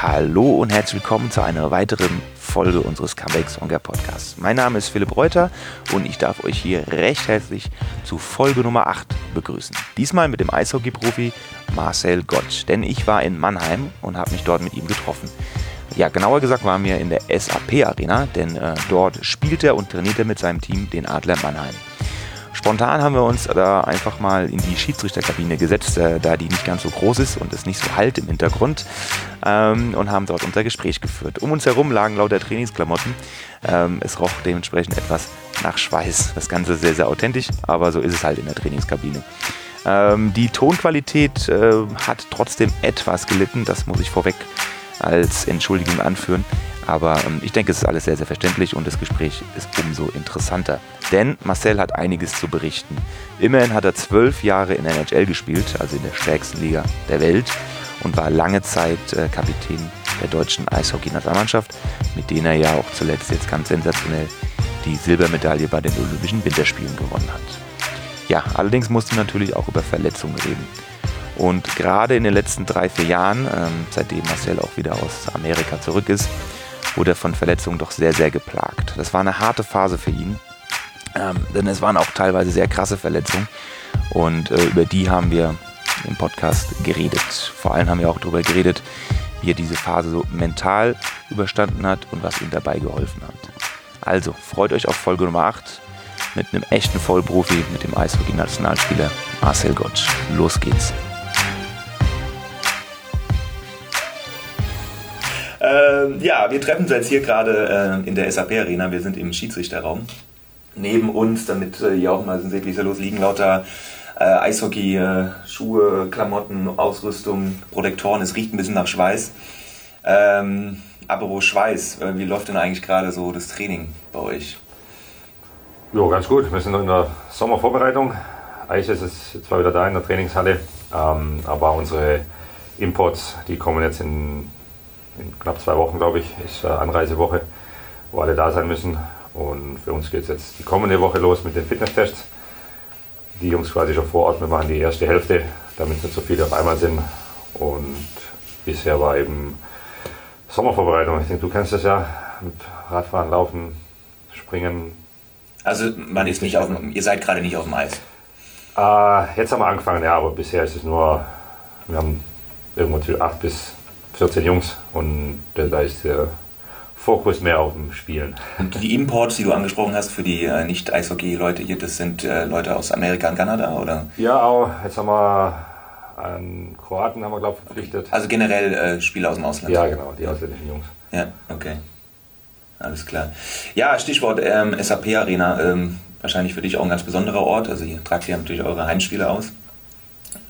Hallo und herzlich willkommen zu einer weiteren Folge unseres Comeback Songer Podcasts. Mein Name ist Philipp Reuter und ich darf euch hier recht herzlich zu Folge Nummer 8 begrüßen. Diesmal mit dem Eishockey-Profi Marcel Gottsch, denn ich war in Mannheim und habe mich dort mit ihm getroffen. Ja, genauer gesagt waren wir in der SAP Arena, denn äh, dort spielt er und trainiert er mit seinem Team den Adler Mannheim. Spontan haben wir uns da einfach mal in die Schiedsrichterkabine gesetzt, äh, da die nicht ganz so groß ist und es nicht so halt im Hintergrund ähm, und haben dort unser Gespräch geführt. Um uns herum lagen lauter Trainingsklamotten. Ähm, es roch dementsprechend etwas nach Schweiß. Das Ganze sehr, sehr authentisch, aber so ist es halt in der Trainingskabine. Ähm, die Tonqualität äh, hat trotzdem etwas gelitten, das muss ich vorweg als Entschuldigung anführen. Aber ähm, ich denke, es ist alles sehr, sehr verständlich und das Gespräch ist umso interessanter. Denn Marcel hat einiges zu berichten. Immerhin hat er zwölf Jahre in der NHL gespielt, also in der stärksten Liga der Welt, und war lange Zeit äh, Kapitän der deutschen Eishockey-Nationalmannschaft, mit denen er ja auch zuletzt jetzt ganz sensationell die Silbermedaille bei den Olympischen Winterspielen gewonnen hat. Ja, allerdings musste man natürlich auch über Verletzungen reden. Und gerade in den letzten drei, vier Jahren, ähm, seitdem Marcel auch wieder aus Amerika zurück ist, wurde er von Verletzungen doch sehr, sehr geplagt. Das war eine harte Phase für ihn, ähm, denn es waren auch teilweise sehr krasse Verletzungen und äh, über die haben wir im Podcast geredet. Vor allem haben wir auch darüber geredet, wie er diese Phase so mental überstanden hat und was ihm dabei geholfen hat. Also freut euch auf Folge Nummer 8 mit einem echten Vollprofi, mit dem Eishockey-Nationalspieler Marcel Gottsch. Los geht's. Ähm, ja, wir treffen uns jetzt hier gerade äh, in der SAP-Arena. Wir sind im Schiedsrichterraum. Neben uns, damit äh, ihr auch mal seht, wie es da los liegen, lauter äh, Eishockey, äh, Schuhe, Klamotten, Ausrüstung, Protektoren. Es riecht ein bisschen nach Schweiß. Ähm, apropos Schweiß, äh, wie läuft denn eigentlich gerade so das Training bei euch? Ja, ganz gut. Wir sind noch in der Sommervorbereitung. Eis ist jetzt zwar wieder da in der Trainingshalle, ähm, aber unsere Imports, die kommen jetzt in in knapp zwei Wochen, glaube ich, ist äh, Anreisewoche, wo alle da sein müssen. Und für uns geht es jetzt die kommende Woche los mit den Fitnesstests. Die Jungs quasi schon vor Ort, wir machen die erste Hälfte, damit nicht so viele auf einmal sind. Und bisher war eben Sommervorbereitung. Ich denke, du kennst das ja mit Radfahren, Laufen, Springen. Also man ist nicht auf dem, ihr seid gerade nicht auf dem Eis. Äh, jetzt haben wir angefangen, ja, aber bisher ist es nur, wir haben irgendwo zwischen 8 bis 14 Jungs und da ist der Fokus mehr auf dem Spielen. Und die Imports, die du angesprochen hast für die äh, Nicht-Eishockey-Leute hier, das sind äh, Leute aus Amerika und Kanada, oder? Ja, auch. Jetzt haben wir einen Kroaten, haben wir, glaube ich, verpflichtet. Also generell äh, Spieler aus dem Ausland? Ja, genau, die ausländischen Jungs. Ja, okay. Alles klar. Ja, Stichwort ähm, SAP Arena. Ähm, wahrscheinlich für dich auch ein ganz besonderer Ort. Also ihr tragt hier natürlich eure Heimspiele aus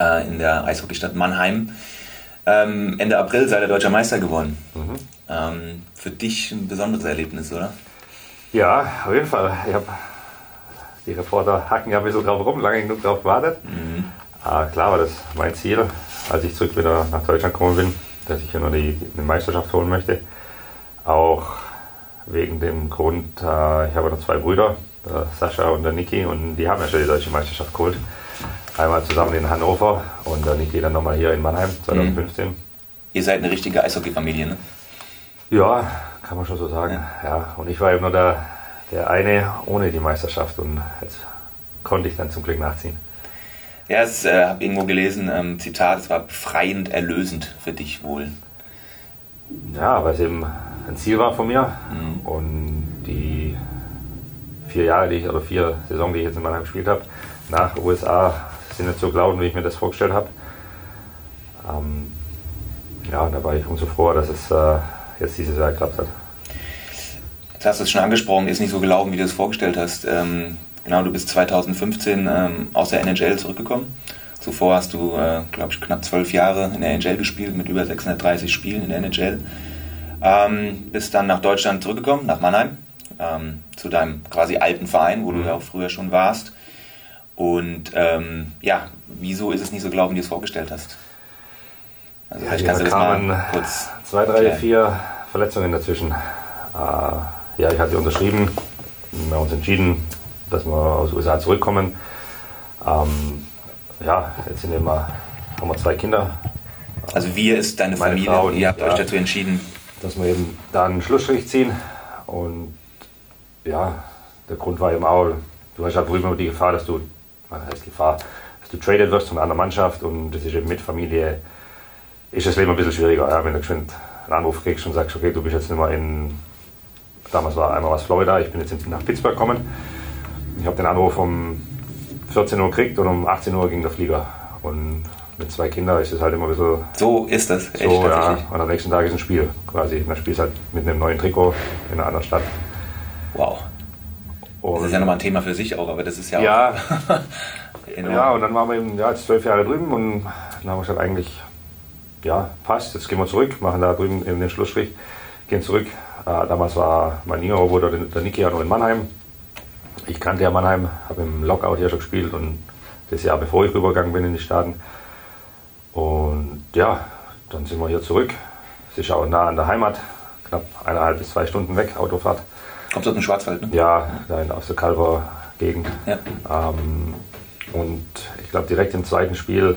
äh, in der Eishockeystadt Mannheim. Ähm, Ende April sei der deutscher Meister geworden. Mhm. Ähm, für dich ein besonderes Erlebnis, oder? Ja, auf jeden Fall. Ich hab, die Reporter hacken ja ein bisschen drauf rum, lange genug drauf gewartet. Mhm. Ah, klar war das mein Ziel, als ich zurück wieder nach Deutschland gekommen bin, dass ich hier nur die, die Meisterschaft holen möchte. Auch wegen dem Grund, äh, ich habe noch zwei Brüder, der Sascha und der Niki, und die haben ja schon die deutsche Meisterschaft geholt. Einmal zusammen in Hannover und dann Niki dann nochmal hier in Mannheim 2015. Mhm. Ihr seid eine richtige Eishockey-Familie, ne? Ja, kann man schon so sagen. Ja, ja. und ich war eben nur der, der eine ohne die Meisterschaft und jetzt konnte ich dann zum Glück nachziehen. Ja, ich äh, habe irgendwo gelesen, ähm, Zitat, es war befreiend erlösend für dich wohl. Ja, weil es eben ein Ziel war von mir mhm. und die vier Jahre, die ich, oder vier Saison, die ich jetzt in Mannheim gespielt habe, nach USA sind nicht so gelaufen, wie ich mir das vorgestellt habe. Ähm, ja, und da war ich umso froher, dass es äh, jetzt dieses Jahr geklappt hat. Jetzt hast du es schon angesprochen, ist nicht so gelaufen, wie du es vorgestellt hast. Ähm, genau, du bist 2015 ähm, aus der NHL zurückgekommen. Zuvor hast du, äh, glaube ich, knapp zwölf Jahre in der NHL gespielt, mit über 630 Spielen in der NHL. Ähm, bist dann nach Deutschland zurückgekommen, nach Mannheim, ähm, zu deinem quasi alten Verein, wo mhm. du ja auch früher schon warst. Und ähm, ja, wieso ist es nicht so gelaufen, wie du es vorgestellt hast? Also ja, vielleicht kannst du das mal kurz. Zwei, drei, klären. vier Verletzungen dazwischen. Äh, ja, ich hatte unterschrieben. Wir haben uns entschieden, dass wir aus den USA zurückkommen. Ähm, ja, jetzt sind wir, haben wir zwei Kinder. Also wir ist deine Meine Familie, Frau, ihr habt ja, euch dazu entschieden. Dass wir eben da einen Schlussstrich ziehen und ja, der Grund war eben auch, du hast halt drüben die Gefahr, dass du, was heißt Gefahr, dass du traded wirst von einer anderen Mannschaft und das ist eben mit Familie, ist das Leben ein bisschen schwieriger, ja, wenn du geschwind einen Anruf kriegst und sagst, okay, du bist jetzt nicht mehr in, damals war einmal was Florida, ich bin jetzt nach Pittsburgh gekommen. Ich habe den Anruf um 14 Uhr gekriegt und um 18 Uhr ging der Flieger. Und mit zwei Kindern ist es halt immer ein bisschen. So ist das, echt so, ja. Und am nächsten Tag ist ein Spiel quasi. Dann spielst halt mit einem neuen Trikot in einer anderen Stadt. Wow. Und das ist ja nochmal ein Thema für sich auch, aber das ist ja, ja auch. ja, und dann waren wir eben ja, jetzt zwölf Jahre drüben und dann haben wir gesagt, eigentlich, ja, passt, jetzt gehen wir zurück, machen da drüben eben den Schlussstrich, gehen zurück. Äh, damals war mein jüngerer Bruder, der Niki, ja noch in Mannheim. Ich kannte ja Mannheim, habe im Lockout hier schon gespielt und das Jahr bevor ich rübergegangen bin in die Staaten. Und ja, dann sind wir hier zurück. Es ist auch nah an der Heimat, knapp eineinhalb bis zwei Stunden weg, Autofahrt. Kommst du aus dem Schwarzwald, ne? Ja, da aus der Kalver Gegend. Ja. Ähm, und ich glaube, direkt im zweiten Spiel,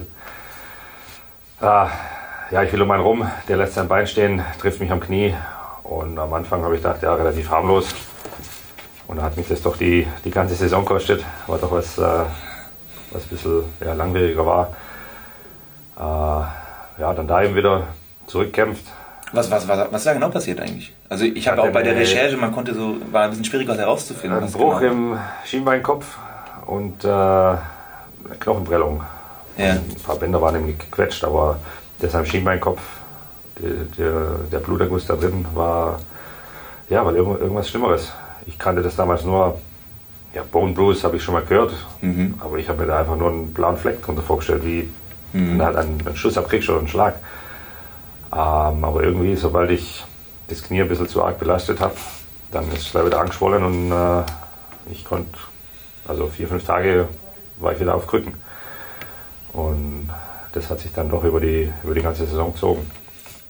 äh, ja, ich will um einen rum, der lässt sein Bein stehen, trifft mich am Knie. Und am Anfang habe ich gedacht, ja, relativ harmlos. Und da hat mich das doch die, die ganze Saison kostet, war doch was, äh, was ein bisschen ja, langwieriger war. Äh, ja, dann da eben wieder zurückkämpft, was, was, was, was ist da genau passiert eigentlich? Also ich habe auch bei der Recherche, man konnte so, war ein bisschen schwieriger herauszufinden. Ein Bruch genau. im Schienbeinkopf und äh, Knochenprellung. Ja. Ein paar Bänder waren nämlich gequetscht, aber deshalb Schienbeinkopf, der, der, der Bluterguss da drin war, ja, weil irgendwas Schlimmeres. Ich kannte das damals nur, ja, Bone Bruise habe ich schon mal gehört, mhm. aber ich habe mir da einfach nur einen blauen Fleck drunter vorgestellt, wie mhm. halt einen, einen Schuss abkriegst oder einen Schlag. Ähm, aber irgendwie, sobald ich das Knie ein bisschen zu arg belastet habe, dann ist es gleich wieder angeschwollen und äh, ich konnte, also vier, fünf Tage war ich wieder auf Krücken. Und das hat sich dann doch über die, über die ganze Saison gezogen.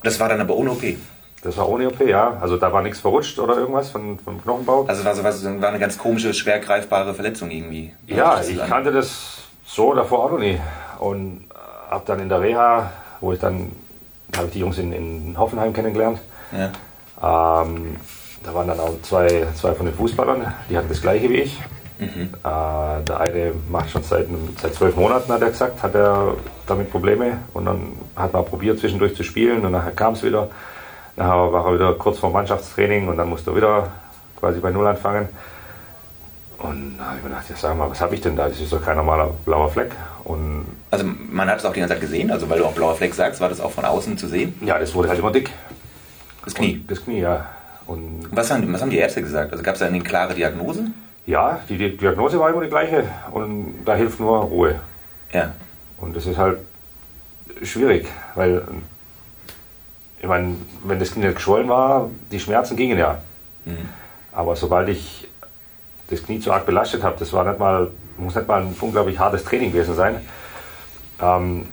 Das war dann aber ohne OP? Das war ohne OP, ja. Also da war nichts verrutscht oder irgendwas von, vom Knochenbau. Also war, so, war eine ganz komische, schwer greifbare Verletzung irgendwie. Ja, ich kannte das so davor auch noch nie. Und habe dann in der Reha, wo ich dann da habe ich die Jungs in, in Hoffenheim kennengelernt. Ja. Ähm, da waren dann auch zwei, zwei von den Fußballern, die hatten das gleiche wie ich. Mhm. Äh, der eine macht schon seit, seit zwölf Monaten, hat er gesagt, hat er damit Probleme. Und dann hat man probiert, zwischendurch zu spielen und nachher kam es wieder. Nachher war er wieder kurz vor Mannschaftstraining und dann musste er wieder quasi bei Null anfangen. Und da habe ich mir gedacht, ja, sag mal, was habe ich denn da? Das ist doch kein normaler blauer Fleck. Und also man hat es auch die ganze Zeit gesehen, also weil du auch blauer Fleck sagst, war das auch von außen zu sehen? Ja, das wurde halt immer dick. Das Knie? Und das Knie, ja. Und was, haben, was haben die Ärzte gesagt? Also gab es da eine klare Diagnose? Ja, die, die Diagnose war immer die gleiche und da hilft nur Ruhe. Ja. Und das ist halt schwierig, weil ich meine, wenn das Knie geschwollen war, die Schmerzen gingen ja. Mhm. Aber sobald ich das Knie zu arg belastet habe. Das war nicht mal, muss nicht mal ein unglaublich hartes Training gewesen sein. Ähm,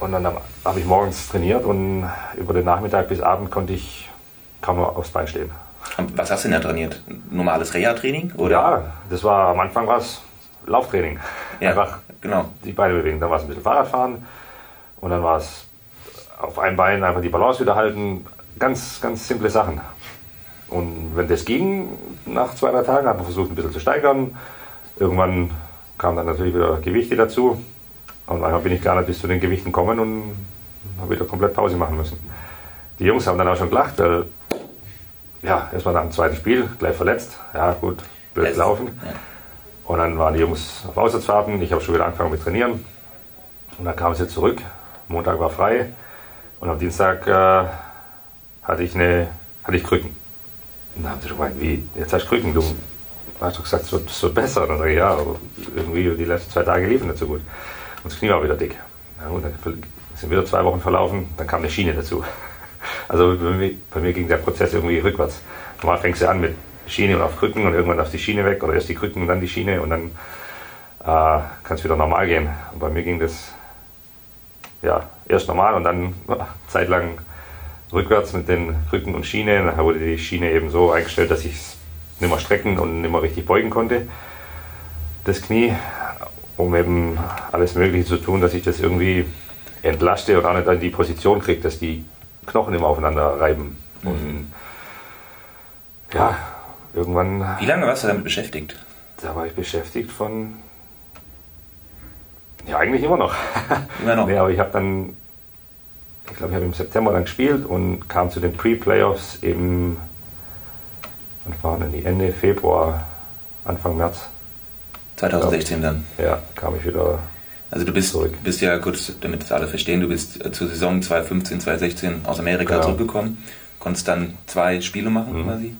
und dann habe ich morgens trainiert und über den Nachmittag bis Abend konnte ich kaum noch aufs Bein stehen. Was hast du denn da trainiert? Normales Reha-Training? Ja, das war am Anfang was Lauftraining. Ja, Einfach genau. die Beine bewegen. Dann war es ein bisschen Fahrradfahren und dann war es auf einem Bein einfach die Balance wieder halten. Ganz, ganz simple Sachen. Und wenn das ging, nach zwei, drei Tagen, hat man versucht, ein bisschen zu steigern. Irgendwann kamen dann natürlich wieder Gewichte dazu. Und manchmal bin ich gar nicht bis zu den Gewichten gekommen und habe wieder komplett Pause machen müssen. Die Jungs haben dann auch schon gelacht, weil, ja, erstmal nach dem zweiten Spiel, gleich verletzt. Ja, gut, blöd laufen. Und dann waren die Jungs auf Auswärtsfahrten. Ich habe schon wieder angefangen mit Trainieren. Und dann kamen sie zurück. Montag war frei. Und am Dienstag äh, hatte, ich eine, hatte ich Krücken. Dann haben sie schon gemeint, wie, jetzt hast du Krücken, du hast doch gesagt, es wird, es wird besser. Und dann ich, ja, irgendwie die letzten zwei Tage liefen nicht so gut. Und das Knie war wieder dick. Ja, und dann sind wieder zwei Wochen verlaufen, dann kam eine Schiene dazu. Also bei mir, bei mir ging der Prozess irgendwie rückwärts. Normal fängst du an mit Schiene und auf Krücken und irgendwann auf die Schiene weg oder erst die Krücken und dann die Schiene und dann äh, kann es wieder normal gehen. Und bei mir ging das ja, erst normal und dann zeitlang rückwärts mit den Rücken und Schiene. Nachher wurde die Schiene eben so eingestellt, dass ich es nicht mehr strecken und nicht mehr richtig beugen konnte. Das Knie, um eben alles Mögliche zu tun, dass ich das irgendwie entlaste und auch nicht in die Position kriege, dass die Knochen immer aufeinander reiben. Mhm. Und ja, irgendwann. Wie lange warst du damit beschäftigt? Da war ich beschäftigt von. Ja, eigentlich immer noch. Immer noch. nee, aber ich habe dann. Ich glaube, ich habe im September dann gespielt und kam zu den Pre-Playoffs eben. Und waren dann die Ende Februar, Anfang März. 2016 dann. Ja, kam ich wieder. Also du bist, Zurück. bist ja kurz, damit das alle verstehen, du bist äh, zur Saison 2015, 2016 aus Amerika Genau. zurückgekommen, konntest dann zwei Spiele machen Mhm. quasi,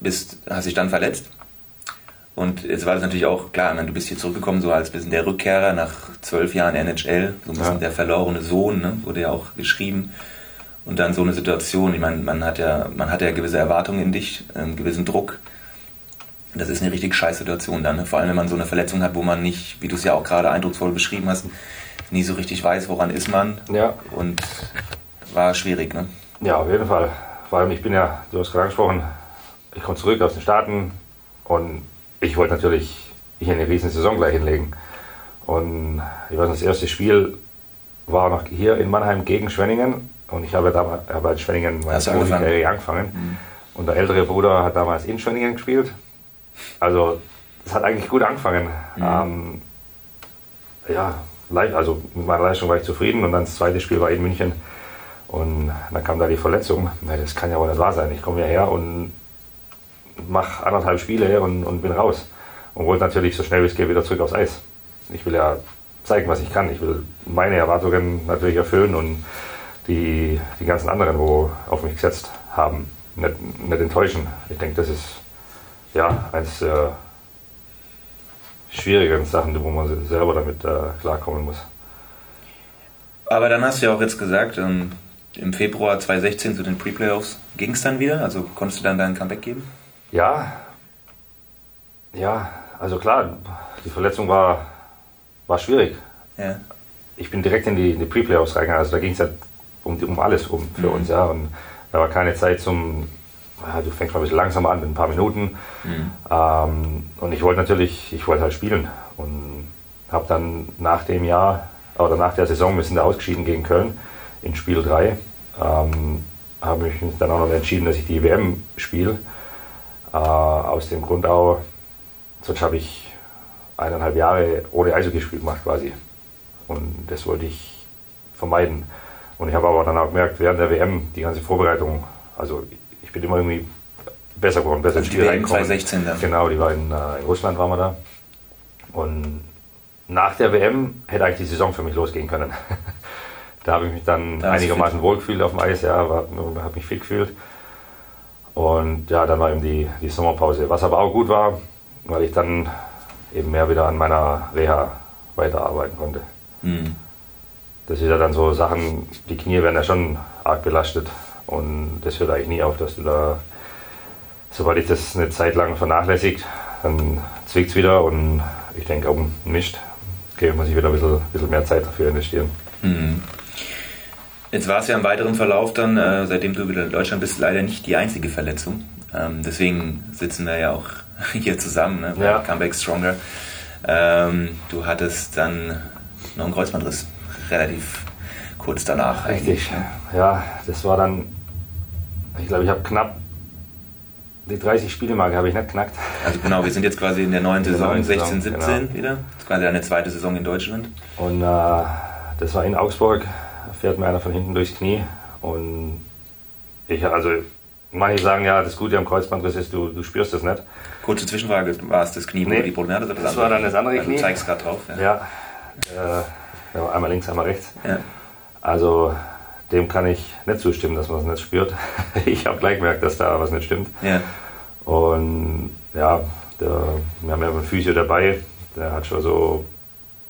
bist, hast dich dann verletzt und jetzt war das natürlich auch klar, meine, du bist hier zurückgekommen so als bisschen der Rückkehrer nach zwölf Jahren NHL, so ein bisschen Ja. der verlorene Sohn, ne, wurde ja auch geschrieben und dann so eine Situation, ich meine, man hat ja, man hat ja gewisse Erwartungen in dich, einen gewissen Druck, das ist eine richtig scheiß Situation dann. ne? Vor allem, wenn man so eine Verletzung hat, wo man nicht, wie du es ja auch gerade eindrucksvoll beschrieben hast, nie so richtig weiß, woran ist man. Ja, Und war schwierig, ne? Ja, auf jeden Fall. Vor allem, ich bin ja, du hast gerade angesprochen, ich komme zurück aus den Staaten und ich wollte natürlich hier eine riesen Saison gleich hinlegen. Und ich weiß, nicht, das erste Spiel war noch hier in Mannheim gegen Schwenningen und ich habe damals habe in Schwenningen meine Hast du angefangen? Profikarriere angefangen. Und der ältere Bruder hat damals in Schwenningen gespielt. Also, das hat eigentlich gut angefangen. Ähm, ja, also mit meiner Leistung war ich zufrieden und dann das zweite Spiel war in München. Und dann kam da die Verletzung. Na, das kann ja wohl nicht wahr sein. Ich komme hierher und mache anderthalb Spiele und, und bin raus. Und wollte natürlich so schnell wie es geht wieder zurück aufs Eis. Ich will ja zeigen, was ich kann. Ich will meine Erwartungen natürlich erfüllen und die, die ganzen anderen, wo auf mich gesetzt haben, nicht, nicht enttäuschen. Ich denke, das ist ja eines der schwierigeren Sachen, wo man selber damit äh, klarkommen muss. Aber dann hast du ja auch jetzt gesagt, ähm, im Februar 2016 zu den Pre-Playoffs ging es dann wieder? Also konntest du dann dein Comeback geben? Ja, ja, also klar, die Verletzung war, war schwierig. Ja. Ich bin direkt in die, in die Pre-Playoffs reingegangen, also da ging es ja um, um alles um für Mhm. uns, ja. Und da war keine Zeit zum, ja, du fängst mal ein bisschen langsamer an mit ein paar Minuten. Mhm. Ähm, und ich wollte natürlich, ich wollte halt spielen und habe dann nach dem Jahr oder nach der Saison, wir sind da ausgeschieden gegen Köln in Spiel 3, ähm, habe ich mich dann auch noch entschieden, dass ich die WM spiele. Äh, aus dem Grund auch, sonst habe ich eineinhalb Jahre ohne Eishockey gemacht quasi. Und das wollte ich vermeiden. Und ich habe aber dann auch gemerkt, während der WM, die ganze Vorbereitung, also ich bin immer irgendwie besser geworden, besser Also ins die Spiel WM reingekommen. 2016 dann. Genau, die war in, äh, in Russland, waren wir da. Und nach der WM hätte eigentlich die Saison für mich losgehen können. da habe ich mich dann Da hast du einigermaßen wohl gefühlt auf dem Eis, ja, habe mich fit gefühlt. Und ja, dann war eben die, die Sommerpause, was aber auch gut war, weil ich dann eben mehr wieder an meiner Reha weiterarbeiten konnte. Mhm. Das ist ja dann so Sachen, die Knie werden ja schon arg belastet und das hört eigentlich nie auf, dass du da, sobald ich das eine Zeit lang vernachlässigt, dann zwickt es wieder und ich denke, um Mist, okay, muss ich wieder ein bisschen, bisschen mehr Zeit dafür investieren. Mhm. Jetzt war es ja im weiteren Verlauf dann, äh, seitdem du wieder in Deutschland bist, leider nicht die einzige Verletzung. Ähm, deswegen sitzen wir ja auch hier zusammen, ne, Ja. Comeback Stronger. Ähm, du hattest dann noch einen Kreuzbandriss, relativ kurz danach. Richtig, ja, das war dann, ich glaube, ich habe knapp die 30 Spielemarke habe ich nicht knackt. Also genau, wir sind jetzt quasi in der neuen In der Saison, neuen 16, Saison, 17 genau. wieder. Das ist quasi eine zweite Saison in Deutschland. Und äh, das war in Augsburg, fährt mir einer von hinten durchs Knie. Und ich, also, manche sagen ja, das Gute am Kreuzbandriss ist, du, du spürst es nicht. Kurze Zwischenfrage, war es das Knie, Nee, du die Probleme oder das war dann das andere Knie. Du zeigst gerade drauf. Ja. Ja, äh, einmal links, einmal rechts. Ja. Also, dem kann ich nicht zustimmen, dass man es nicht spürt. ich habe gleich gemerkt, dass da was nicht stimmt. Ja. Und ja, der, wir haben ja einen Physio dabei, der hat schon so,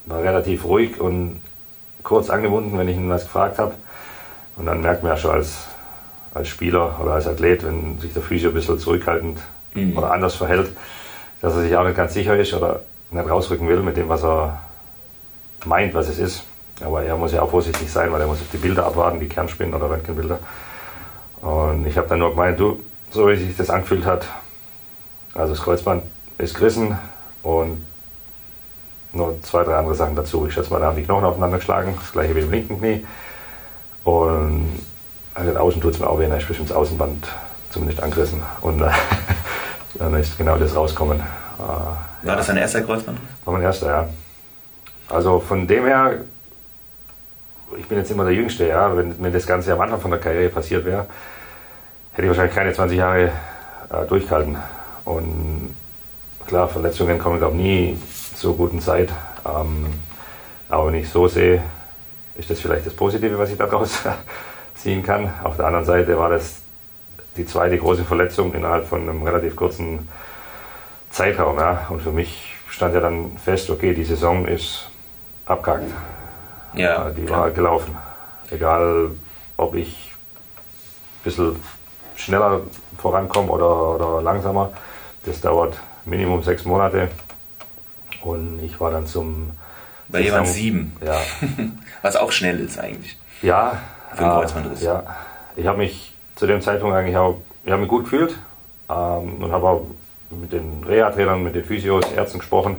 war relativ ruhig und kurz angebunden, wenn ich ihn was gefragt habe. Und dann merkt man ja schon als, als Spieler oder als Athlet, wenn sich der Physio ein bisschen zurückhaltend Mhm. oder anders verhält, dass er sich auch nicht ganz sicher ist oder nicht rausrücken will mit dem, was er meint, was es ist. Aber er muss ja auch vorsichtig sein, weil er muss auf die Bilder abwarten, die Kernspinnen oder Röntgenbilder. Und ich habe dann nur gemeint, du, so wie sich das angefühlt hat, also das Kreuzband ist gerissen und nur zwei, drei andere Sachen dazu. Ich schätze mal, da haben die Knochen aufeinander geschlagen, das gleiche wie im linken Knie. Und also außen tut es mir auch weh, ich bin das Außenband zumindest angerissen. Und äh, dann ist genau das rauskommen. Äh, War ja. das dein erster Kreuzband? War mein erster, ja. Also von dem her, ich bin jetzt immer der Jüngste, ja. Wenn, wenn das Ganze am Anfang von der Karriere passiert wäre, hätte ich wahrscheinlich keine 20 Jahre äh, durchgehalten. Und klar, Verletzungen kommen, glaube ich, nie zur guten Zeit. Ähm, aber wenn ich so sehe, ist das vielleicht das Positive, was ich daraus ziehen kann. Auf der anderen Seite war das die zweite große Verletzung innerhalb von einem relativ kurzen Zeitraum. Ja. Und für mich stand ja dann fest, okay, die Saison ist abgehakt. Ja, die klar. war gelaufen. Egal, ob ich ein bisschen schneller vorankomme oder, oder langsamer. Das dauert Minimum sechs Monate. Und ich war dann zum. Bei jemand sieben. Ja. Was auch schnell ist eigentlich. Ja. Für einen Kreuzbandriss. Äh, ja. Ich habe mich zu dem Zeitpunkt eigentlich auch ich habe mich gut gefühlt ähm, und habe auch mit den Reha-Trainern, mit den Physios, Ärzten gesprochen.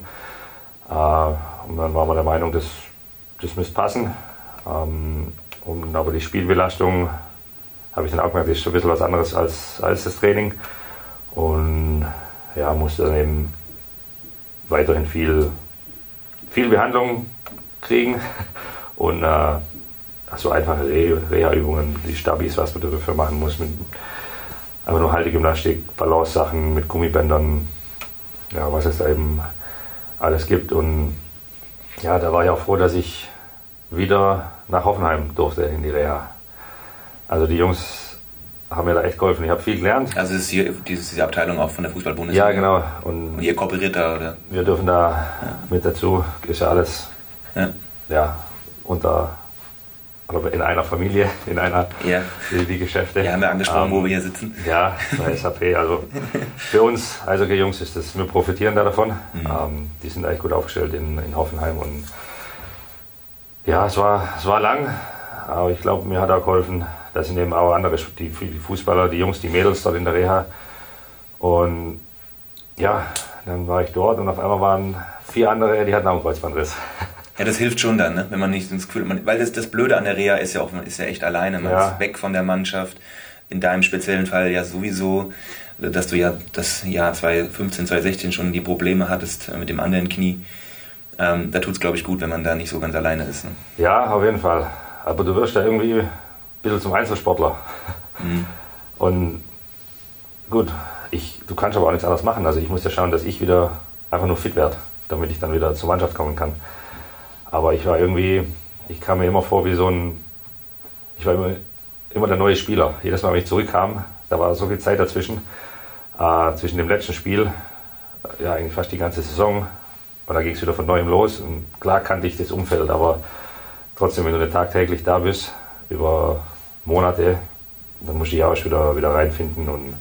Äh, und dann waren wir der Meinung, das, das müsste passen. Ähm, und aber die Spielbelastung habe ich dann auch gemerkt, ist schon ein bisschen was anderes als, als das Training. Und ja, musste dann eben weiterhin viel, viel Behandlung kriegen und äh, so einfache Reha-Übungen, die Stabis, was man dafür machen muss, mit einfach nur Haltegymnastik, Balance-Sachen mit Gummibändern, ja, was es da eben alles gibt. Und ja, da war ich auch froh, dass ich wieder nach Hoffenheim durfte in die Reha. Also die Jungs haben mir da echt geholfen. Ich habe viel gelernt. Also ist hier diese Abteilung auch von der Fußball-Bundesliga? Ja, genau. Und, Und, ihr kooperiert da, oder? Wir dürfen da ja. mit dazu. Ist ja alles ja. Ja, unter in einer Familie, in einer ja. die, die Geschäfte. Ja, haben wir angesprochen, ähm, wo wir hier sitzen. Ja, bei SAP. Also für uns also Jungs ist das, wir profitieren da davon. Mhm. Ähm, die sind eigentlich gut aufgestellt in, in Hoffenheim und ja, es war, es war lang, aber ich glaube, mir hat auch geholfen, da sind eben auch andere, die, die Fußballer, die Jungs, die Mädels dort in der Reha. Und ja, dann war ich dort und auf einmal waren vier andere, die hatten auch einen Kreuzbandriss. Ja, das hilft schon dann, ne? wenn man nicht ins Gefühl, man, weil das, das Blöde an der Reha ist ja auch, man ist ja echt alleine, man ja. ist weg von der Mannschaft. In deinem speziellen Fall ja sowieso, dass du ja das Jahr 2015, 2016 schon die Probleme hattest mit dem anderen Knie. Ähm, da tut es, glaube ich, gut, wenn man da nicht so ganz alleine ist. Ne? Ja, auf jeden Fall. Aber du wirst ja irgendwie bisschen zum Einzelsportler. Mhm. Und gut, ich, du kannst aber auch nichts anderes machen. Also ich muss ja schauen, dass ich wieder einfach nur fit werde, damit ich dann wieder zur Mannschaft kommen kann. Aber ich war irgendwie, ich kam mir immer vor wie so ein, ich war immer, immer der neue Spieler. Jedes Mal, wenn ich zurückkam, da war so viel Zeit dazwischen, äh, zwischen dem letzten Spiel, ja eigentlich fast die ganze Saison. Und da ging es wieder von neuem los. Und klar kannte ich das Umfeld, aber trotzdem, wenn du nicht tagtäglich da bist, über Monate, dann musst du dich auch wieder, wieder reinfinden. Und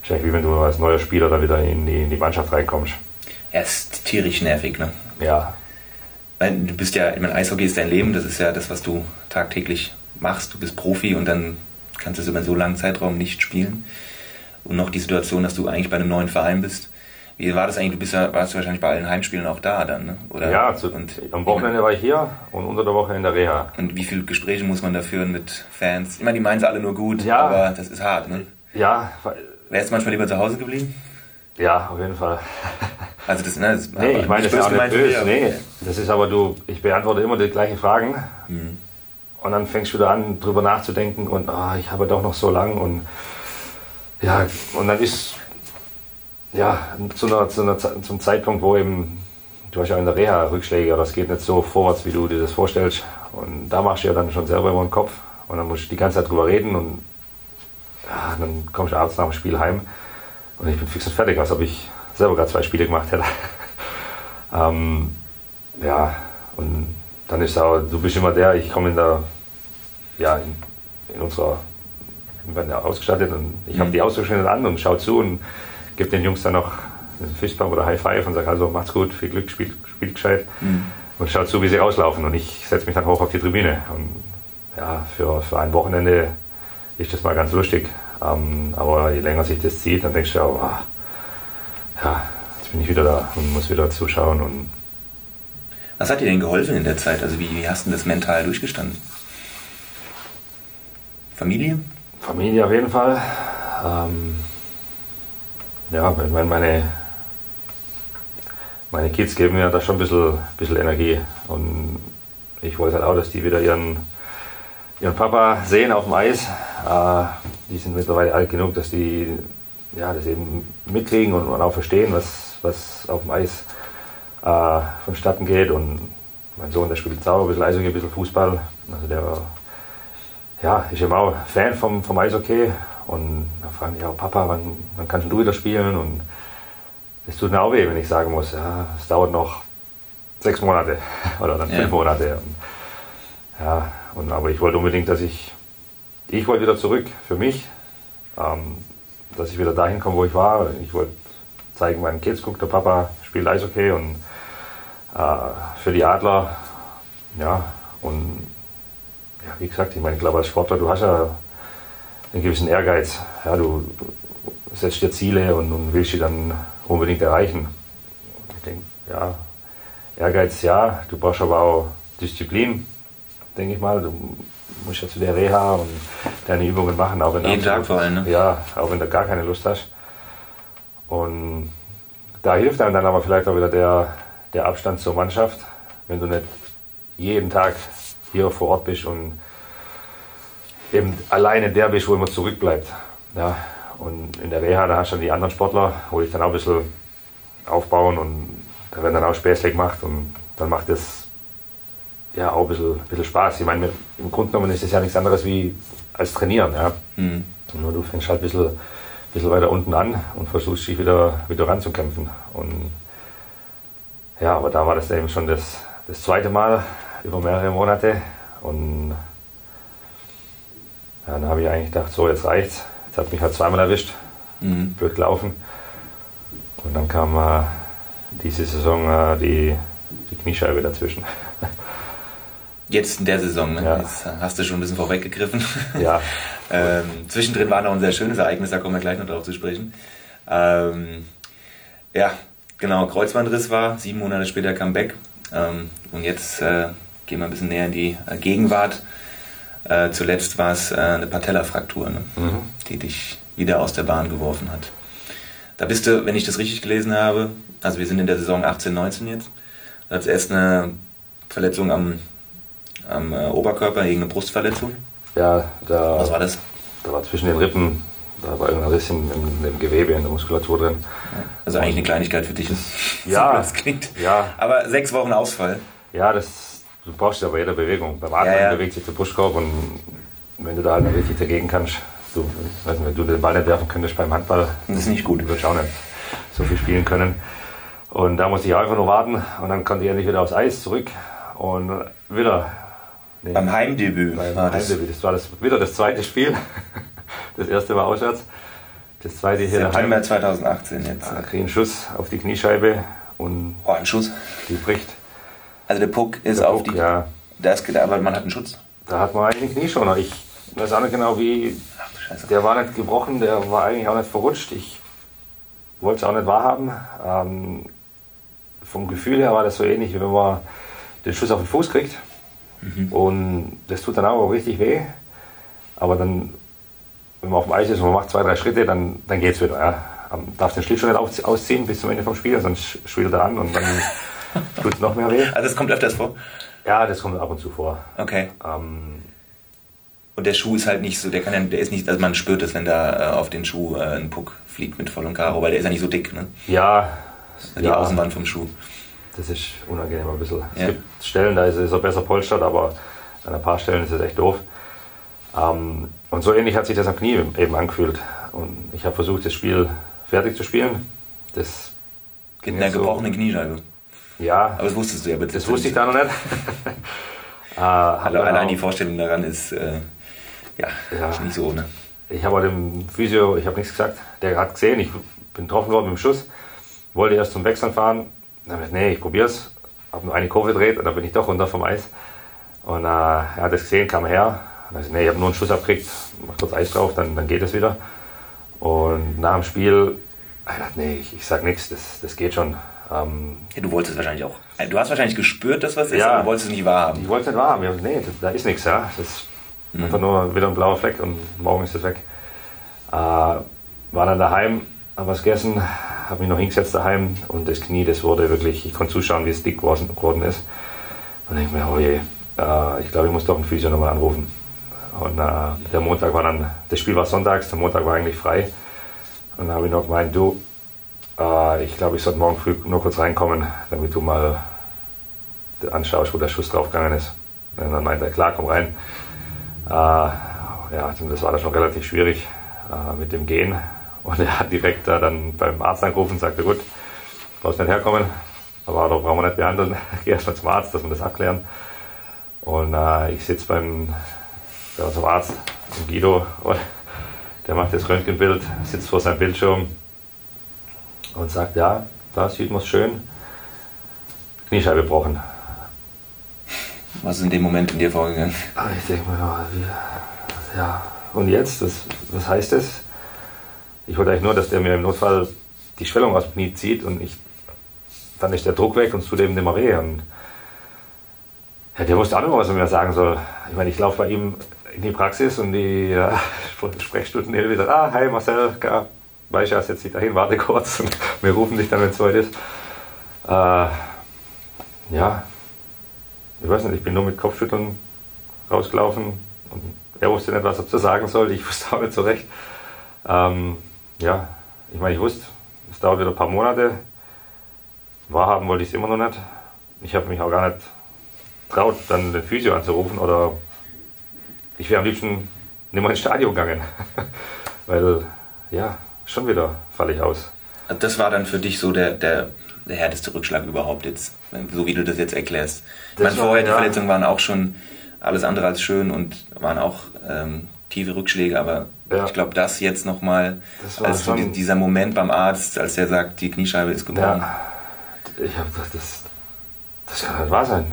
wahrscheinlich wie wenn du als neuer Spieler dann wieder in die, in die Mannschaft reinkommst. Ja, ist tierisch nervig, ne? Ja, du bist ja, ich meine, Eishockey ist dein Leben, das ist ja das, was du tagtäglich machst. Du bist Profi und dann kannst du es über einen so langen Zeitraum nicht spielen. Und noch die Situation, dass du eigentlich bei einem neuen Verein bist. Wie war das eigentlich? Du bist ja, warst du wahrscheinlich bei allen Heimspielen auch da dann, ne? Oder? Ja, zu, und, am Wochenende war ich hier und unter der Woche in der Reha. Und wie viele Gespräche muss man da führen mit Fans? Ich meine, die meinen es alle nur gut, ja, aber das ist hart, ne? Ja. Wärst du manchmal lieber zu Hause geblieben? Ja, auf jeden Fall. Also das, ne, das nee, ich meine, das ist auch nicht böse. Nee, das ist aber du, ich beantworte immer die gleichen Fragen. Mhm. Und dann fängst du wieder an, drüber nachzudenken und oh, ich habe doch noch so lang und ja, und dann ist ja zu einer, zu einer, zum Zeitpunkt, wo eben du hast ja in der Reha Rückschläge, aber das geht nicht so vorwärts, wie du dir das vorstellst. Und da machst du ja dann schon selber immer den Kopf und dann musst du die ganze Zeit drüber reden und ja, dann kommst du abends nach dem Spiel heim und ich bin fix und fertig, als ob ich selber gerade zwei Spiele gemacht hätte. ähm, ja, und dann ist auch, du bist immer der, ich komme in der, ja, in, in unserer, wir werden ja ausgestattet und ich mhm. habe die Ausrüstung an und schaue zu und gebe den Jungs dann noch einen Fistbump oder High Five und sage also macht's gut, viel Glück, spielt, spielt gescheit mhm. und schaue zu, wie sie rauslaufen und ich setze mich dann hoch auf die Tribüne und ja, für, für ein Wochenende ist das mal ganz lustig. Ähm, aber je länger sich das zieht, dann denkst du ja, oh, ja, jetzt bin ich wieder da und muss wieder zuschauen. Und Was hat dir denn geholfen in der Zeit? Also wie, wie hast du das mental durchgestanden? Familie? Familie auf jeden Fall. Ähm, ja, meine, meine, meine Kids geben mir da schon ein bisschen, bisschen Energie. Und ich wollte halt auch, dass die wieder ihren, ihren Papa sehen auf dem Eis. Äh, die sind mittlerweile alt genug, dass die ja, das eben mitkriegen und, und auch verstehen, was, was auf dem Eis äh, vonstatten geht. Und mein Sohn, der spielt auch ein bisschen Eishockey, ein bisschen Fußball. Also der ja, ist eben auch Fan vom, vom Eishockey. Und dann fragen die auch, Papa, wann, wann kannst du wieder spielen? Und es tut mir auch weh, wenn ich sagen muss, ja, es dauert noch sechs Monate oder dann ja. fünf Monate. Und, ja, und, aber ich wollte unbedingt, dass ich, ich wollte wieder zurück für mich, ähm, dass ich wieder dahin komme, wo ich war. Ich wollte zeigen meinen Kids, guck, der Papa spielt Eishockey und äh, für die Adler, ja, und ja, wie gesagt, ich meine, ich glaube als Sportler, du hast ja einen gewissen Ehrgeiz. Ja, du setzt dir Ziele und, und willst sie dann unbedingt erreichen. Ich denke, ja, Ehrgeiz ja, du brauchst aber auch Disziplin, denke ich mal. Du musst ja zu der Reha und deine Übungen machen, auch wenn Jeden Tag vor allem, ne? Ja, auch wenn du gar keine Lust hast. Und da hilft einem dann aber vielleicht auch wieder der, der Abstand zur Mannschaft, wenn du nicht jeden Tag hier vor Ort bist und eben alleine der bist, wo immer zurückbleibt. Ja, und in der Reha, da hast du dann die anderen Sportler, wo ich dann auch ein bisschen aufbauen und da werden dann auch Späßle gemacht und dann macht das ja auch ein bisschen, ein bisschen Spaß. Ich meine, im Grunde genommen ist es ja nichts anderes wie als Trainieren. Ja. Mhm. Nur du fängst halt ein bisschen, ein bisschen weiter unten an und versuchst dich wieder, wieder ranzukämpfen. Und ja, aber da war das eben schon das, das zweite Mal über mehrere Monate und ja, dann habe ich eigentlich gedacht, so jetzt reicht's. Jetzt hat mich halt zweimal erwischt, mhm. blöd gelaufen. Und dann kam äh, diese Saison äh, die, die Kniescheibe dazwischen. Jetzt in der Saison, ne? ja. Jetzt hast du schon ein bisschen vorweggegriffen. Ja. ähm, zwischendrin war noch ein sehr schönes Ereignis, da kommen wir gleich noch drauf zu sprechen. Ähm, ja, genau, Kreuzbandriss war, sieben Monate später Comeback. Ähm, und jetzt äh, gehen wir ein bisschen näher in die äh, Gegenwart. Äh, zuletzt war es äh, eine Patellafraktur, ne? mhm. die dich wieder aus der Bahn geworfen hat. Da bist du, wenn ich das richtig gelesen habe, also wir sind in der Saison 18, 19 jetzt, da hat erst eine Verletzung am, am äh, Oberkörper, irgendeine Brustverletzung. Ja, da. Was war das? Da war zwischen den Rippen, da war irgendein Riss im, im, im Gewebe, in der Muskulatur drin. Also eigentlich eine Kleinigkeit für dich. ja. so das klingt. Ja. Aber sechs Wochen Ausfall. Ja, das du brauchst ja bei jeder Bewegung. Beim Atmen ja, ja. bewegt sich der Brustkorb und wenn du da halt richtig dagegen kannst, du, wenn du den Ball nicht werfen könntest beim Handball, das ist nicht gut. Würdest auch nicht so viel spielen können. Und da musste ich einfach nur warten und dann konnte ich endlich wieder aufs Eis zurück und wieder. Nee, beim Heimdebüt. Beim war Heimdebüt. Das war das, wieder das zweite Spiel. Das erste war auswärts. Das zweite hier September 2018 jetzt. Da kriege ich einen Schuss auf die Kniescheibe und. Oh, ein Schuss? Die bricht. Also der Puck ist der auf Puck, die. Ja. Da ist, aber man hat einen Schutz. Da hat man eigentlich nie schon. Ich weiß auch nicht genau wie. Ach, der war nicht gebrochen, der war eigentlich auch nicht verrutscht. Ich wollte es auch nicht wahrhaben. Ähm, vom Gefühl her war das so ähnlich, wie wenn man den Schuss auf den Fuß kriegt. Mhm. Und das tut dann auch richtig weh. Aber dann, wenn man auf dem Eis ist und man macht zwei, drei Schritte, dann, dann geht es wieder. Ja. Man darf den Schlittschuh nicht ausziehen bis zum Ende vom Spiel, sonst schwillt er an und dann tut es noch mehr weh. Also das kommt öfters vor? Ja, das kommt ab und zu vor. Okay. Ähm, und der Schuh ist halt nicht so, der kann ja, der ist nicht, also man spürt es, wenn da äh, auf den Schuh äh, ein Puck fliegt mit voll und Karo, weil der ist ja nicht so dick, ne? Ja. Die ja. Außenwand vom Schuh. Das ist unangenehm ein bisschen. Ja. Es gibt Stellen, da ist es besser polstert, aber an ein paar Stellen ist es echt doof. Ähm, und so ähnlich hat sich das am Knie eben angefühlt. Und ich habe versucht, das Spiel fertig zu spielen. Das mit einer gebrochenen so. Kniescheibe. Ja. Aber das wusstest du ja bitte. Das wusste ich da noch nicht. äh, also allein die Vorstellung daran ist, äh, ja, ja, ist nicht so, ne? Ich habe dem Physio, ich habe nichts gesagt. Der hat gesehen, ich bin getroffen worden mit dem Schuss. Wollte erst zum Wechseln fahren. Dann habe ich nee, ich probiere es. Habe nur eine Kurve gedreht und dann bin ich doch runter vom Eis. Und äh, er hat das gesehen, kam her. Und ich, nee, ich habe nur einen Schuss abgekriegt, mach kurz Eis drauf, dann, dann geht es wieder. Und nach dem Spiel, ich dachte, nee, ich, ich sag nichts, das, das geht schon. Ähm, ja, du wolltest wahrscheinlich auch. Du hast wahrscheinlich gespürt, dass was ist, ja, aber du wolltest es nicht wahrhaben. Ich wollte es nicht wahrhaben. Nee, da ist nichts. Ja. Das ist mhm. einfach nur wieder ein blauer Fleck und morgen ist es weg. Äh, war dann daheim, habe was gegessen, habe mich noch hingesetzt daheim und das Knie, das wurde wirklich, ich konnte zuschauen, wie es dick geworden ist. Und denke mir, oh je, äh, ich glaube, ich muss doch einen Physio nochmal anrufen. Und äh, der Montag war dann, das Spiel war sonntags, der Montag war eigentlich frei. Und dann habe ich noch gemeint, du, äh, ich glaube, ich sollte morgen früh nur kurz reinkommen, damit du mal anschaust, wo der Schuss draufgegangen ist. Und dann meinte er, klar, komm rein. Äh, ja, das war dann schon relativ schwierig äh, mit dem Gehen. Und er hat direkt dann beim Arzt angerufen und sagte, gut, brauchst nicht herkommen, aber da brauchen wir nicht behandeln. Geh erstmal zum Arzt, dass wir das abklären. Und äh, ich sitze beim, bei unserem Arzt, Guido, und der macht das Röntgenbild, sitzt vor seinem Bildschirm und sagt, ja, da sieht man es schön, Kniescheibe gebrochen. Was ist in dem Moment in dir vorgegangen? Ah, ich denke mir, ja, wie, ja, und jetzt, das, was heißt das? Ich wollte eigentlich nur, dass der mir im Notfall die Schwellung aus dem Knie zieht und ich, dann ist der Druck weg und zudem nicht mehr weh. Und ja, der wusste auch nicht mehr, was er mir sagen soll. Ich meine, ich laufe bei ihm in die Praxis und die ja, Sprechstunden wieder, ah, hi Marcel, ja, weißt du, setz dich dahin, warte kurz und wir rufen dich dann, wenn es soweit ist. Äh, ja, ich weiß nicht, ich bin nur mit Kopfschütteln rausgelaufen und er wusste nicht, was er zu sagen sollte, ich wusste auch nicht so recht. Ähm, ja, ich meine, ich wusste, es dauert wieder ein paar Monate. Wahrhaben wollte ich es immer noch nicht. Ich habe mich auch gar nicht traut, dann den Physio anzurufen oder ich wäre am liebsten nicht mehr ins Stadion gegangen. Weil, ja, schon wieder falle ich aus. Das war dann für dich so der, der, der härteste Rückschlag überhaupt jetzt, so wie du das jetzt erklärst. Ich meine, vorher, die ja. Verletzungen waren auch schon alles andere als schön und waren auch ähm, tiefe Rückschläge, aber ja. ich glaube, das jetzt nochmal, als so dieser Moment beim Arzt, als der sagt, die Kniescheibe ist gebrochen. Ja, ich habe das, das kann nicht wahr sein.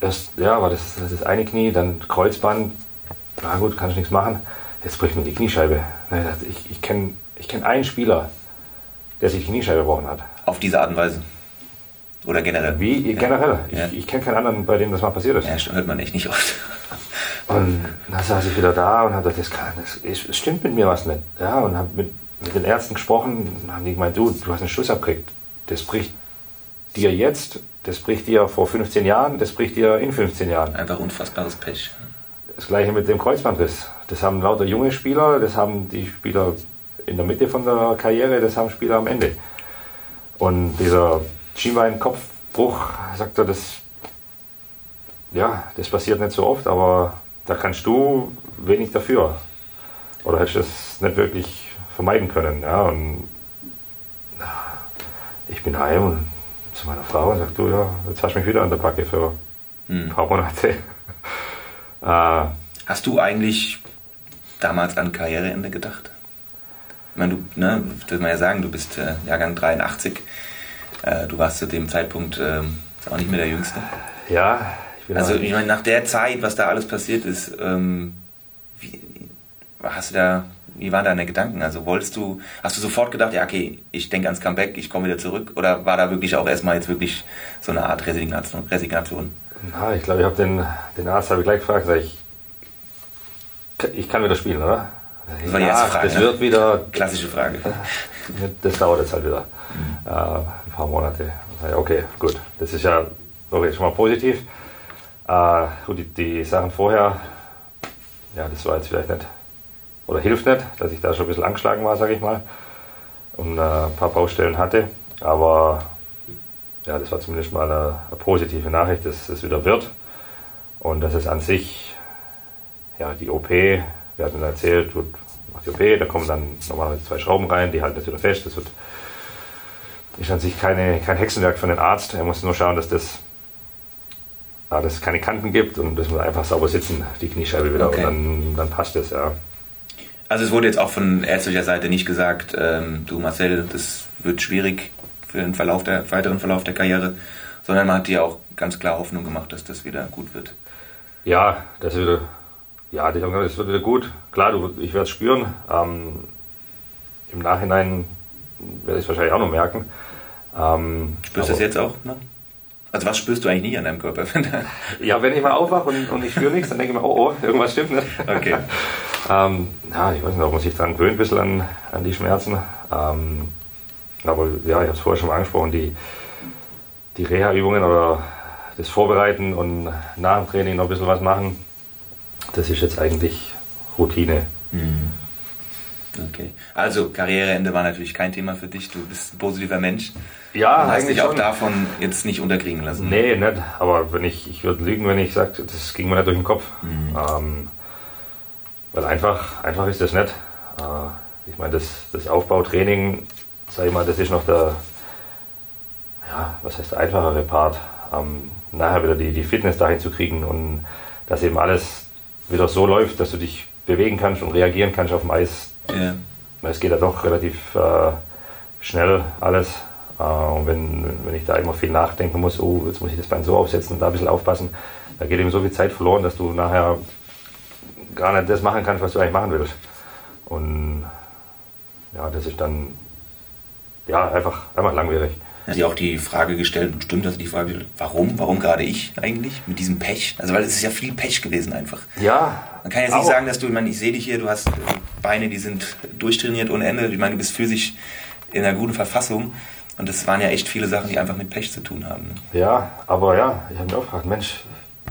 Erst, ja, war das, das eine Knie, dann Kreuzband, na gut, kann ich nichts machen. Jetzt bricht mir die Kniescheibe. Ich, ich kenne ich kenn einen Spieler, der sich die Kniescheibe gebrochen hat. Auf diese Art und Weise? Oder generell? Wie? Generell. Ja. Ich, ich kenne keinen anderen, bei dem das mal passiert ist. Ja, hört man echt nicht oft. Und dann saß ich wieder da und habe gesagt, das, kann, das, stimmt mit mir was nicht. Ja, und habe mit, mit den Ärzten gesprochen und haben die gemeint, du, du hast einen Schuss abgekriegt. Das bricht dir jetzt, das bricht dir vor 15 Jahren, das bricht dir in 15 Jahren. Einfach unfassbares Pech. Das gleiche mit dem Kreuzbandriss. Das haben lauter junge Spieler, das haben die Spieler in der Mitte von der Karriere, das haben Spieler am Ende. Und dieser Schienbein-Kopfbruch, sagt er, das, ja, das passiert nicht so oft, aber da kannst du wenig dafür. Oder hättest du das nicht wirklich vermeiden können. Ja? Und ich bin heim und zu meiner Frau und sage, du, ja, jetzt hast du mich wieder an der Backe für hm. ein paar Monate. äh, hast du eigentlich damals an Karriereende gedacht? Ich meine, du, ne, das man ja sagen, du bist äh, Jahrgang 83. Äh, du warst zu dem Zeitpunkt äh, auch nicht mehr der Jüngste. Ja, ich bin Also, ich meine, nach der Zeit, was da alles passiert ist, ähm, wie, hast du da wie waren deine Gedanken? Also wolltest du, hast du sofort gedacht, ja okay, ich denke ans Comeback, ich komme wieder zurück? Oder war da wirklich auch erstmal jetzt wirklich so eine Art Resignation? Resignation? Na, ich glaube, ich habe den, den Arzt habe ich gleich gefragt, sag ich, ich kann wieder spielen, oder? Das war die erste Frage. Das ne? wird wieder. Klassische Frage. Das dauert jetzt halt wieder. Mhm. Äh, ein paar Monate. Okay, gut. Das ist ja okay, schon mal positiv. Äh, die, die Sachen vorher, ja, das war jetzt vielleicht nicht oder hilft nicht, dass ich da schon ein bisschen angeschlagen war, sage ich mal, und äh, ein paar Baustellen hatte. Aber ja, das war zumindest mal eine, eine positive Nachricht, dass es wieder wird und dass es an sich, ja, die OP, wir hatten erzählt, wird, macht die OP, da kommen dann normalerweise zwei Schrauben rein, die halten das wieder fest. Das wird, ist an sich keine, kein Hexenwerk für den Arzt. Er muss nur schauen, dass das dass es keine Kanten gibt und das muss einfach sauber sitzen, die Kniescheibe wieder. Okay. Und dann, dann passt es, ja. Also es wurde jetzt auch von ärztlicher Seite nicht gesagt, ähm, du Marcel, das wird schwierig für den Verlauf der, weiteren Verlauf der Karriere, sondern man hat dir auch ganz klar Hoffnung gemacht, dass das wieder gut wird. Ja, das wird, ja, das wird wieder gut. Klar, du, ich werde es spüren. Ähm, Im Nachhinein werde ich es wahrscheinlich auch noch merken. Ähm, Spürst du das jetzt auch noch? Also was spürst du eigentlich nie an deinem Körper? ja, wenn ich mal aufwache und, und ich spüre nichts, dann denke ich mir, oh, oh, irgendwas stimmt nicht. Okay. ähm, ja, ich weiß nicht, ob man sich daran gewöhnt, ein bisschen an, an die Schmerzen. Ähm, aber ja, ich habe es vorher schon mal angesprochen, die, die Reha-Übungen oder das Vorbereiten und nach dem Training noch ein bisschen was machen, das ist jetzt eigentlich Routine. Mhm. Okay. Also Karriereende war natürlich kein Thema für dich. Du bist ein positiver Mensch. Ja, und hast dich auch schon. davon jetzt nicht unterkriegen lassen. Nee, nicht. Aber wenn ich, ich würde lügen, wenn ich sage, das ging mir nicht durch den Kopf. Mhm. Ähm, weil einfach, einfach ist das nicht. Äh, ich meine, das, das Aufbautraining, sag ich mal, das ist noch der, ja, was heißt der einfachere Part. Ähm, nachher wieder die, die Fitness dahin zu kriegen und dass eben alles wieder so läuft, dass du dich bewegen kannst und reagieren kannst auf dem Eis. Ja. Es geht ja doch relativ äh, schnell alles. Äh, und wenn, wenn ich da immer viel nachdenken muss, oh, jetzt muss ich das Bein so aufsetzen und da ein bisschen aufpassen, da geht eben so viel Zeit verloren, dass du nachher gar nicht das machen kannst, was du eigentlich machen willst. Und ja, das ist dann ja, einfach, einfach langwierig. Hat sie auch die Frage gestellt, stimmt das die Frage, warum, warum gerade ich eigentlich mit diesem Pech? Also weil es ist ja viel Pech gewesen einfach. Ja. Man kann jetzt nicht sagen, dass du, ich meine, ich sehe dich hier, du hast Beine, die sind durchtrainiert ohne Ende. Ich meine, du bist physisch in einer guten Verfassung. Und das waren ja echt viele Sachen, die einfach mit Pech zu tun haben. Ne? Ja, aber ja, ich habe mir auch gefragt, Mensch,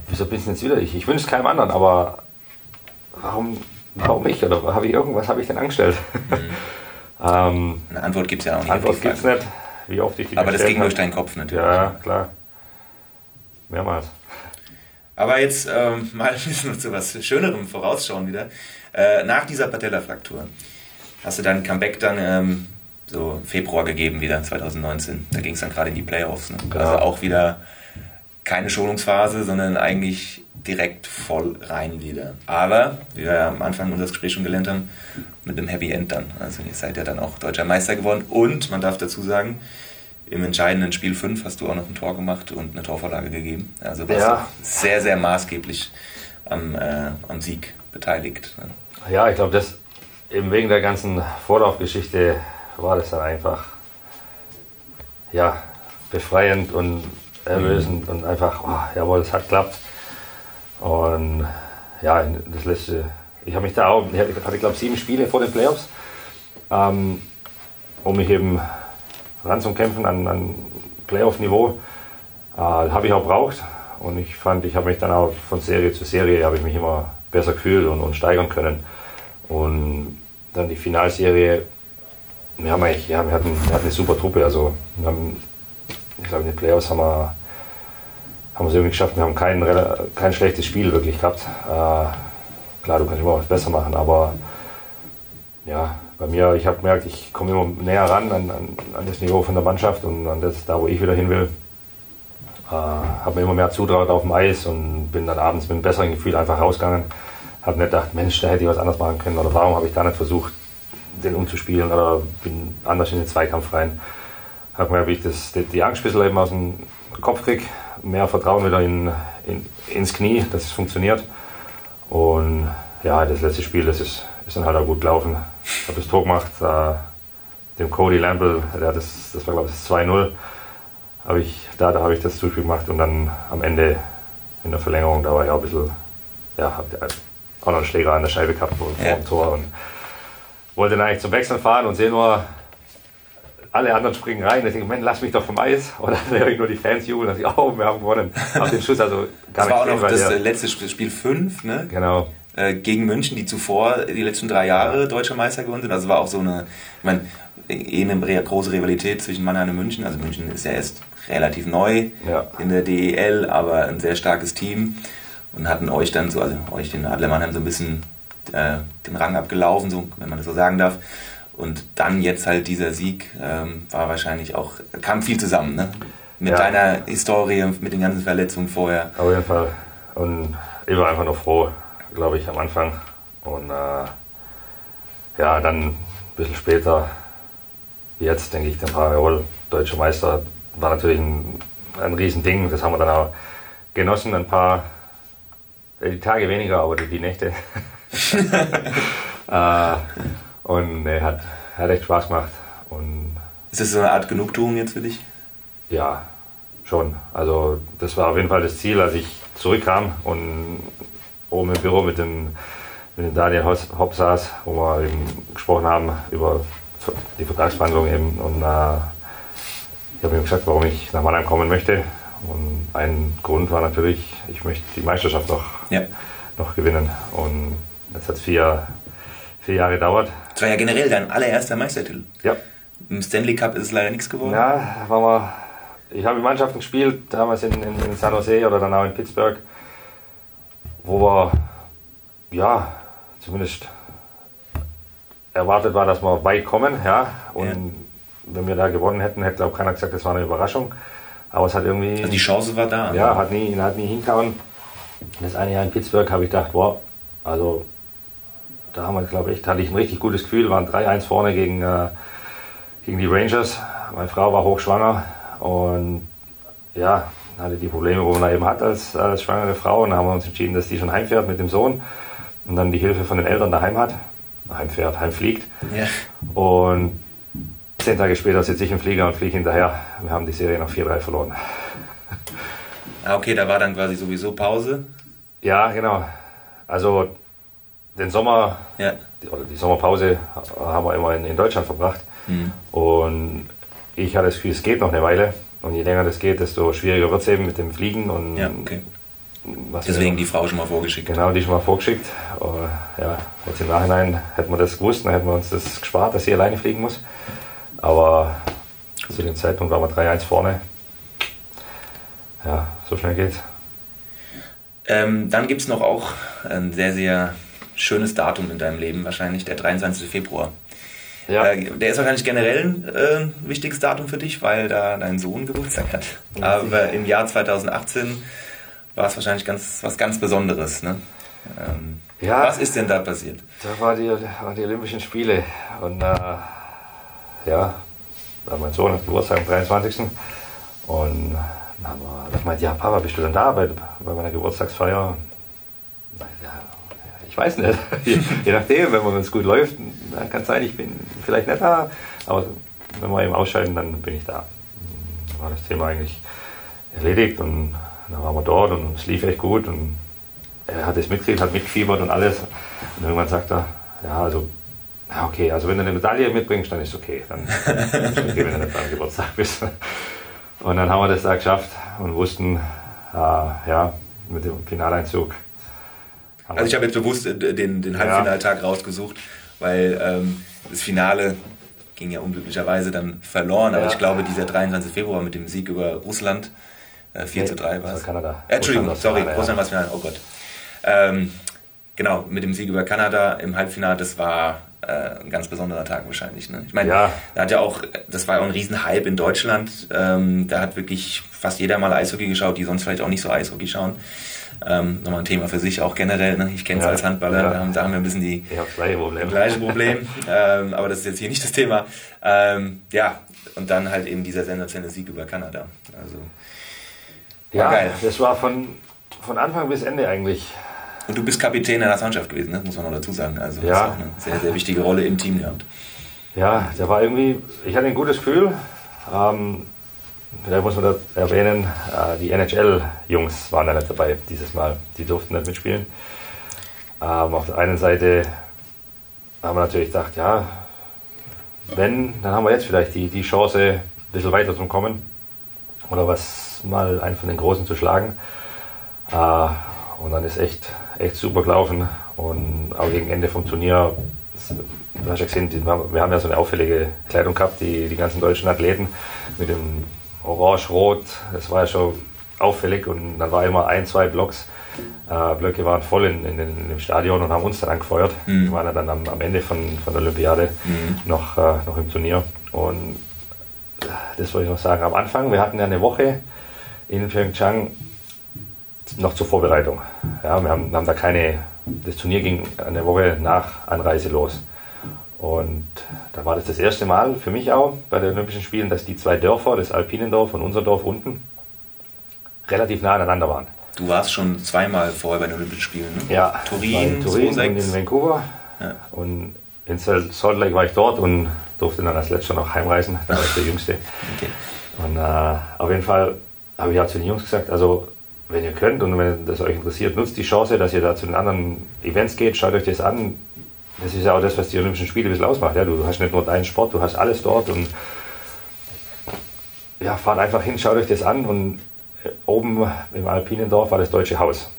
wieso bin ich jetzt wieder ich? Ich wünsche es keinem anderen, aber warum, warum ich? Oder habe ich irgendwas habe ich denn angestellt? Mhm. ähm, Eine Antwort gibt es ja auch nicht. Antwort gibt es nicht, wie oft ich die Aber das ging durch deinen Kopf natürlich. Ja, klar. Mehrmals. Aber jetzt ähm, mal ein bisschen zu was Schönerem vorausschauen wieder. Äh, nach dieser Patella-Fraktur hast du dein Comeback dann ähm, so Februar gegeben wieder, 2019. Da ging es dann gerade in die Playoffs. Ne? Ja. Also auch wieder keine Schonungsphase, sondern eigentlich direkt voll rein wieder. Aber, wie wir am Anfang unseres Gesprächs schon gelernt haben, mit einem Happy End dann. Also ihr seid ja dann auch deutscher Meister geworden. Und man darf dazu sagen, im entscheidenden Spiel 5 hast du auch noch ein Tor gemacht und eine Torvorlage gegeben. Also warst ja. sehr, sehr maßgeblich am, äh, am Sieg beteiligt. Ne? Ja, ich glaube, das eben wegen der ganzen Vorlaufgeschichte war das dann einfach ja, befreiend und erlösend mhm. und einfach, oh, jawohl, es hat geklappt. Und ja, das letzte, ich habe mich da auch, ich hatte glaube sieben Spiele vor den Playoffs, ähm, um mich eben ranzukämpfen an, an Playoff-Niveau. Äh, habe ich auch braucht und ich fand, ich habe mich dann auch von Serie zu Serie, habe ich mich immer besser gefühlt und, und steigern können. Und dann die Finalserie wir haben eigentlich, ja, wir hatten, wir hatten eine super Truppe. Also wir haben, ich glaube, in den Playoffs haben wir, haben es irgendwie geschafft. Wir haben kein, kein schlechtes Spiel wirklich gehabt. Äh, klar, du kannst immer was besser machen, aber ja, bei mir, ich habe gemerkt, ich komme immer näher ran an, an, an, das Niveau von der Mannschaft und an das, da wo ich wieder hin will. Äh, habe mir immer mehr zutraut auf dem Eis und bin dann abends mit einem besseren Gefühl einfach rausgegangen. Habe nicht gedacht, Mensch, da hätte ich was anderes machen können oder warum habe ich da nicht versucht, den umzuspielen oder bin anders in den Zweikampf rein. Habe mir, wie ich das, die, die Angst eben aus dem Kopf kriege, mehr Vertrauen wieder in, in, ins Knie, dass es funktioniert. Und ja, das letzte Spiel, das ist, ist dann halt auch gut gelaufen. Ich habe das Tor gemacht, äh, dem Cody Lamble, der das, das war glaube ich das 2-0, habe ich, da, da habe ich das Zuspiel gemacht und dann am Ende in der Verlängerung, da war ich auch ein bisschen, ja, habe auch noch einen Schläger an der Scheibe gehabt vor, ja. dem Tor und wollte dann eigentlich zum Wechseln fahren und sehe nur, alle anderen springen rein. Ich denke, Mann, lass mich doch vom Eis. Und dann höre ich nur die Fans jubeln, dass ich, oh, wir haben gewonnen. Auf den Schuss also gar Das war auch noch das der, letzte Spiel 5, ne? Genau. Äh, gegen München, die zuvor die letzten drei Jahre deutscher Meister gewonnen sind. Also war auch so eine, ich meine, eh eine große Rivalität zwischen Mannheim und München. Also München ist ja erst relativ neu ja. in der DEL, aber ein sehr starkes Team. Und hatten euch dann so, also euch den Adler Mannheim so ein bisschen äh, den Rang abgelaufen, so, wenn man das so sagen darf. Und dann jetzt halt dieser Sieg ähm, war wahrscheinlich auch, kam viel zusammen, ne? Mit ja. deiner Historie, mit den ganzen Verletzungen vorher. Auf jeden Fall. Und ich war einfach nur froh, glaube ich, am Anfang. Und äh, ja, dann ein bisschen später, jetzt denke ich, den Jawohl, Deutscher Meister war natürlich ein, ein Riesending. Das haben wir dann auch genossen, ein paar, die Tage weniger, aber die, die Nächte. äh, und ne, hat, hat echt Spaß gemacht. Und ist das so eine Art Genugtuung jetzt für dich? Ja, schon. Also das war auf jeden Fall das Ziel, als ich zurückkam und oben im Büro mit dem, mit dem Daniel Hopp saß, wo wir eben gesprochen haben über die Vertragsverhandlungen eben. Und äh, ich habe ihm gesagt, warum ich nach Mannheim kommen möchte. Und ein Grund war natürlich, ich möchte die Meisterschaft noch, ja. noch gewinnen. Und das hat vier, vier Jahre gedauert. Das war ja generell dein allererster Meistertitel. Ja. Im Stanley Cup ist es leider nichts geworden. Ja, waren wir ich habe in Mannschaften gespielt, damals in, in, in, San Jose oder dann auch in Pittsburgh, wo wir, ja, zumindest erwartet war, dass wir weit kommen, ja. Und ja. wenn wir da gewonnen hätten, hätte glaube keiner gesagt, das war eine Überraschung. Aber es hat irgendwie. Also die Chance war da. Ja, hat nie, hat nie hinkauen. Das eine Jahr in Pittsburgh habe ich gedacht, wow, also da haben wir, glaube ich, hatte ich ein richtig gutes Gefühl, waren 3-1 vorne gegen, äh, gegen die Rangers. Meine Frau war hochschwanger und ja, hatte die Probleme, wo man eben hat als, als schwangere Frau. Und dann haben wir uns entschieden, dass die schon heimfährt mit dem Sohn und dann die Hilfe von den Eltern daheim hat. Heimfährt, heimfliegt. Ja. Und zehn Tage später sitze ich im Flieger und fliege hinterher. Wir haben die Serie nach 4-3 verloren. Ah, okay, da war dann quasi sowieso Pause. Ja, genau. Also den Sommer ja. oder die Sommerpause haben wir immer in, in Deutschland verbracht. Mhm. Und ich hatte das Gefühl, es geht noch eine Weile. Und je länger das geht, desto schwieriger wird es eben mit dem Fliegen. Und ja, okay. Deswegen die Frau schon mal vorgeschickt. Genau, die schon mal vorgeschickt. Aber ja, jetzt im Nachhinein hätten wir das gewusst, dann hätten wir uns das gespart, dass sie alleine fliegen muss. Aber zu dem Zeitpunkt waren wir 3-1 vorne. Ja, so schnell geht's. Ähm, dann gibt es noch auch ein sehr, sehr schönes Datum in deinem Leben, wahrscheinlich der 23. Februar. Ja. Äh, der ist wahrscheinlich generell ein äh, wichtiges Datum für dich, weil da dein Sohn Geburtstag hat. Aber im Jahr 2018 war es wahrscheinlich ganz, was ganz Besonderes. Ne? Ähm, ja, was ist denn da passiert? Da waren die, waren die Olympischen Spiele. Und äh, ja, mein Sohn hat Geburtstag am 23. Und dann haben wir, ich meinte, ja, Papa, bist du denn da bei, bei meiner Geburtstagsfeier? Ich weiß nicht. je, je, nachdem, wenn es gut läuft, dann kann es sein, ich bin vielleicht nicht da. Aber wenn wir eben ausscheiden, dann bin ich da. Dann war das Thema eigentlich erledigt und dann waren wir dort und es lief echt gut. Und er hat es mitgekriegt, hat mitgefiebert und alles. Und irgendwann sagt er, ja, also, okay, also wenn du eine Medaille mitbringst, dann ist es okay. Dann ist okay, wenn du nicht beim Geburtstag bist. Und dann haben wir das da geschafft und wussten, äh, ja, mit dem Finaleinzug, also ich habe jetzt bewusst äh, den, den Halbfinaltag ja. rausgesucht, weil ähm, das Finale ging ja unglücklicherweise dann verloren, aber ja. ich glaube, dieser 23. Februar mit dem Sieg über Russland, äh, 4 nee, zu 3 war es. Kanada. Äh, Entschuldigung, Russland sorry, Kanada, Russland war es Finale, oh Gott. Ähm, genau, mit dem Sieg über Kanada im Halbfinale, das war äh, ein ganz besonderer Tag wahrscheinlich. Ne? Ich meine, ja. da hat ja auch, das war ja auch ein Riesenhype in Deutschland. Ähm, da hat wirklich fast jeder mal Eishockey geschaut, die sonst vielleicht auch nicht so Eishockey schauen. Ähm, nochmal ein Thema für sich auch generell. Ne? Ich kenne es ja, als Handballer, ja. da, haben, da, haben, wir ein bisschen die ich gleiche Problem. Gleiche Problem ähm, aber das ist jetzt hier nicht das Thema. Ähm, ja, und dann halt eben dieser sensationelle Sieg über Kanada. Also, ja, geil. das war von, von Anfang bis Ende eigentlich. Und du bist Kapitän der Nationalmannschaft gewesen, ne? muss man noch dazu sagen. Also ja. hast auch eine sehr, sehr wichtige Rolle im Team gehabt. Ja, der war irgendwie, ich hatte ein gutes Gefühl. Ähm, Vielleicht muss man da erwähnen, äh, die NHL-Jungs waren da nicht dabei dieses Mal. Die durften nicht mitspielen. Ähm, auf der einen Seite haben wir natürlich gedacht, ja, wenn, dann haben wir jetzt vielleicht die, die Chance, ein bisschen weiter zu kommen oder was mal einen von den Großen zu schlagen. Äh, und dann ist echt, echt super gelaufen. Und auch gegen Ende vom Turnier, du hast ja gesehen, wir haben ja so eine auffällige Kleidung gehabt, die, die ganzen deutschen Athleten mit dem orange-rot, das war ja schon auffällig und dann war immer ein, zwei Blocks. Äh, Blöcke waren voll in, in, in, dem Stadion und haben uns dann angefeuert. Mhm. Wir waren ja dann am, am Ende von, von der Olympiade mhm. noch, äh, noch im Turnier. Und das wollte ich noch sagen. Am Anfang, wir hatten ja eine Woche in Pyeongchang noch zur Vorbereitung. Ja, wir haben, haben da keine, das Turnier ging eine Woche nach Anreise los. Und da war das das erste Mal für mich auch bei den Olympischen Spielen, dass die zwei Dörfer, das Alpinendorf und unser Dorf unten, relativ nah aneinander waren. Du warst schon zweimal vorher bei den Olympischen Spielen, ne? Ja, Turin, in Turin und in Vancouver. Ja. Und in Salt Lake war ich dort und durfte dann als letzter noch heimreisen. Da war ich der Jüngste. Okay. Und äh, auf jeden Fall habe ich auch zu den Jungs gesagt, also wenn ihr könnt und wenn das euch interessiert, nutzt die Chance, dass ihr da zu den anderen Events geht, schaut euch das an. Das ist ja auch das, was die Olympischen Spiele ein bisschen ausmacht. Ja? Du hast nicht nur deinen Sport, du hast alles dort und ja, fahrt einfach hin, schaut euch das an und äh, oben im Alpinendorf war das Deutsche Haus.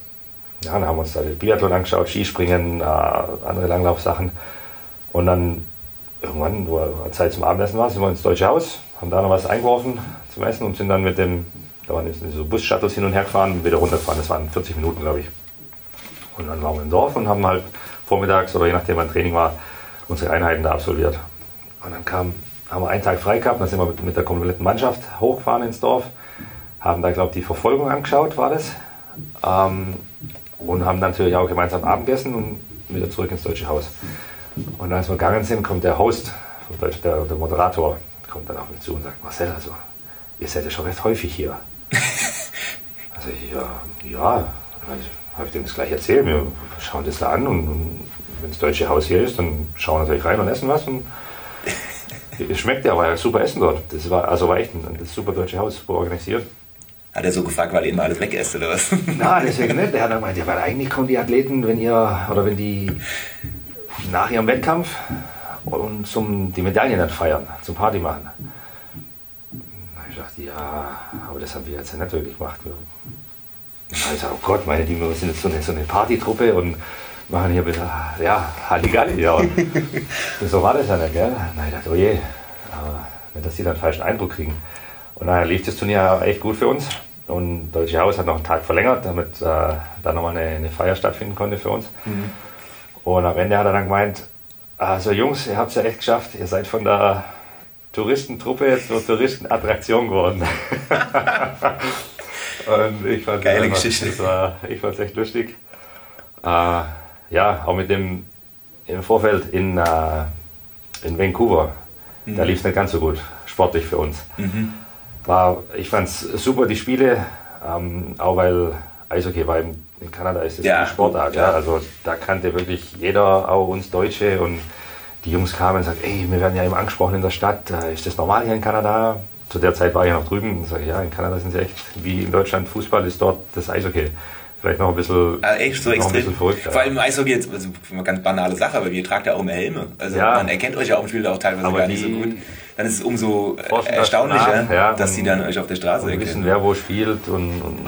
Ja, dann haben wir uns da den Biathlon angeschaut, Skispringen, äh, andere Langlaufsachen. Und dann irgendwann, wo Zeit zum Abendessen war, sind wir ins Deutsche Haus, haben da noch was eingeworfen zum Essen und sind dann mit dem, da waren so Bus-Shuttles hin und her gefahren und wieder runtergefahren. Das waren 40 Minuten, glaube ich. Und dann waren wir im Dorf und haben halt vormittags oder je nachdem wann Training war, unsere Einheiten da absolviert. Und dann kam, haben wir einen Tag frei gehabt, dann sind wir mit, mit der kompletten Mannschaft hochgefahren ins Dorf, haben da, glaube ich, die Verfolgung angeschaut, war das. Ähm, und haben natürlich auch gemeinsam Abend gegessen und wieder zurück ins Deutsche Haus. Und als wir gegangen sind, kommt der Host, der, der Moderator, kommt dann auf mich zu und sagt, Marcel, also ihr seid ja schon recht häufig hier. also ja, ja, habe ich dem das gleich erzählt. Wir schauen das da an und, und wenn das deutsche Haus hier ist, dann schauen wir natürlich rein und essen was. Und es schmeckt ja, war ja super Essen dort. Das war also war echt ein, das super deutsche Haus, super organisiert. Hat er so gefragt, weil ihr immer alles wegesst oder was? Nein, deswegen nicht. Der hat dann gemeint, ja, weil eigentlich kommen die Athleten, wenn ihr oder wenn die nach ihrem Wettkampf und zum die Medaillen dann feiern, zum Party machen. Ja, aber das haben wir jetzt ja nicht wirklich gemacht. Also, oh Gott, meine die, wir sind jetzt so eine, so eine Partytruppe und machen hier wieder, ja, Halligalli. Ja. so war das ja nicht, gell? Na, ich dachte, oh je, nicht, dass die dann einen falschen Eindruck kriegen. Und daher lief das Turnier echt gut für uns. Und Deutsche Haus hat noch einen Tag verlängert, damit äh, da nochmal eine, eine Feier stattfinden konnte für uns. Mhm. Und am Ende hat er dann gemeint, also Jungs, ihr habt es ja echt geschafft, ihr seid von der Touristentruppe jetzt zur Touristenattraktion geworden. Und ich fand Geile einfach, Geschichte. Das war, ich fand es echt lustig. Äh, ja, auch mit dem im Vorfeld in, äh, in Vancouver, mhm. da lief es nicht ganz so gut, sportlich für uns. Mhm. War, ich fand es super, die Spiele, ähm, auch weil Eishockey war in Kanada ist es ja. eine Sportart. Ja. ja. Also da kannte wirklich jeder, auch uns Deutsche und die Jungs kamen und sagten, ey, wir werden ja immer angesprochen in der Stadt, ist das normal hier in Kanada? Zu der Zeit war ich noch drüben und sage, ja, in Kanada sind sie echt, wie in Deutschland Fußball ist dort das Eishockey vielleicht noch ein bisschen, also echt so noch extrem. ein bisschen verrückt. Vor allem im Eishockey jetzt, also eine ganz banale Sache, aber ihr tragt ja auch immer Helme. Also ja. man erkennt euch ja auf dem Spiel auch teilweise aber gar nicht so gut. Dann ist es umso erstaunlicher, ja, dass die dann euch auf der Straße erkennen. wissen, wer wo spielt und, und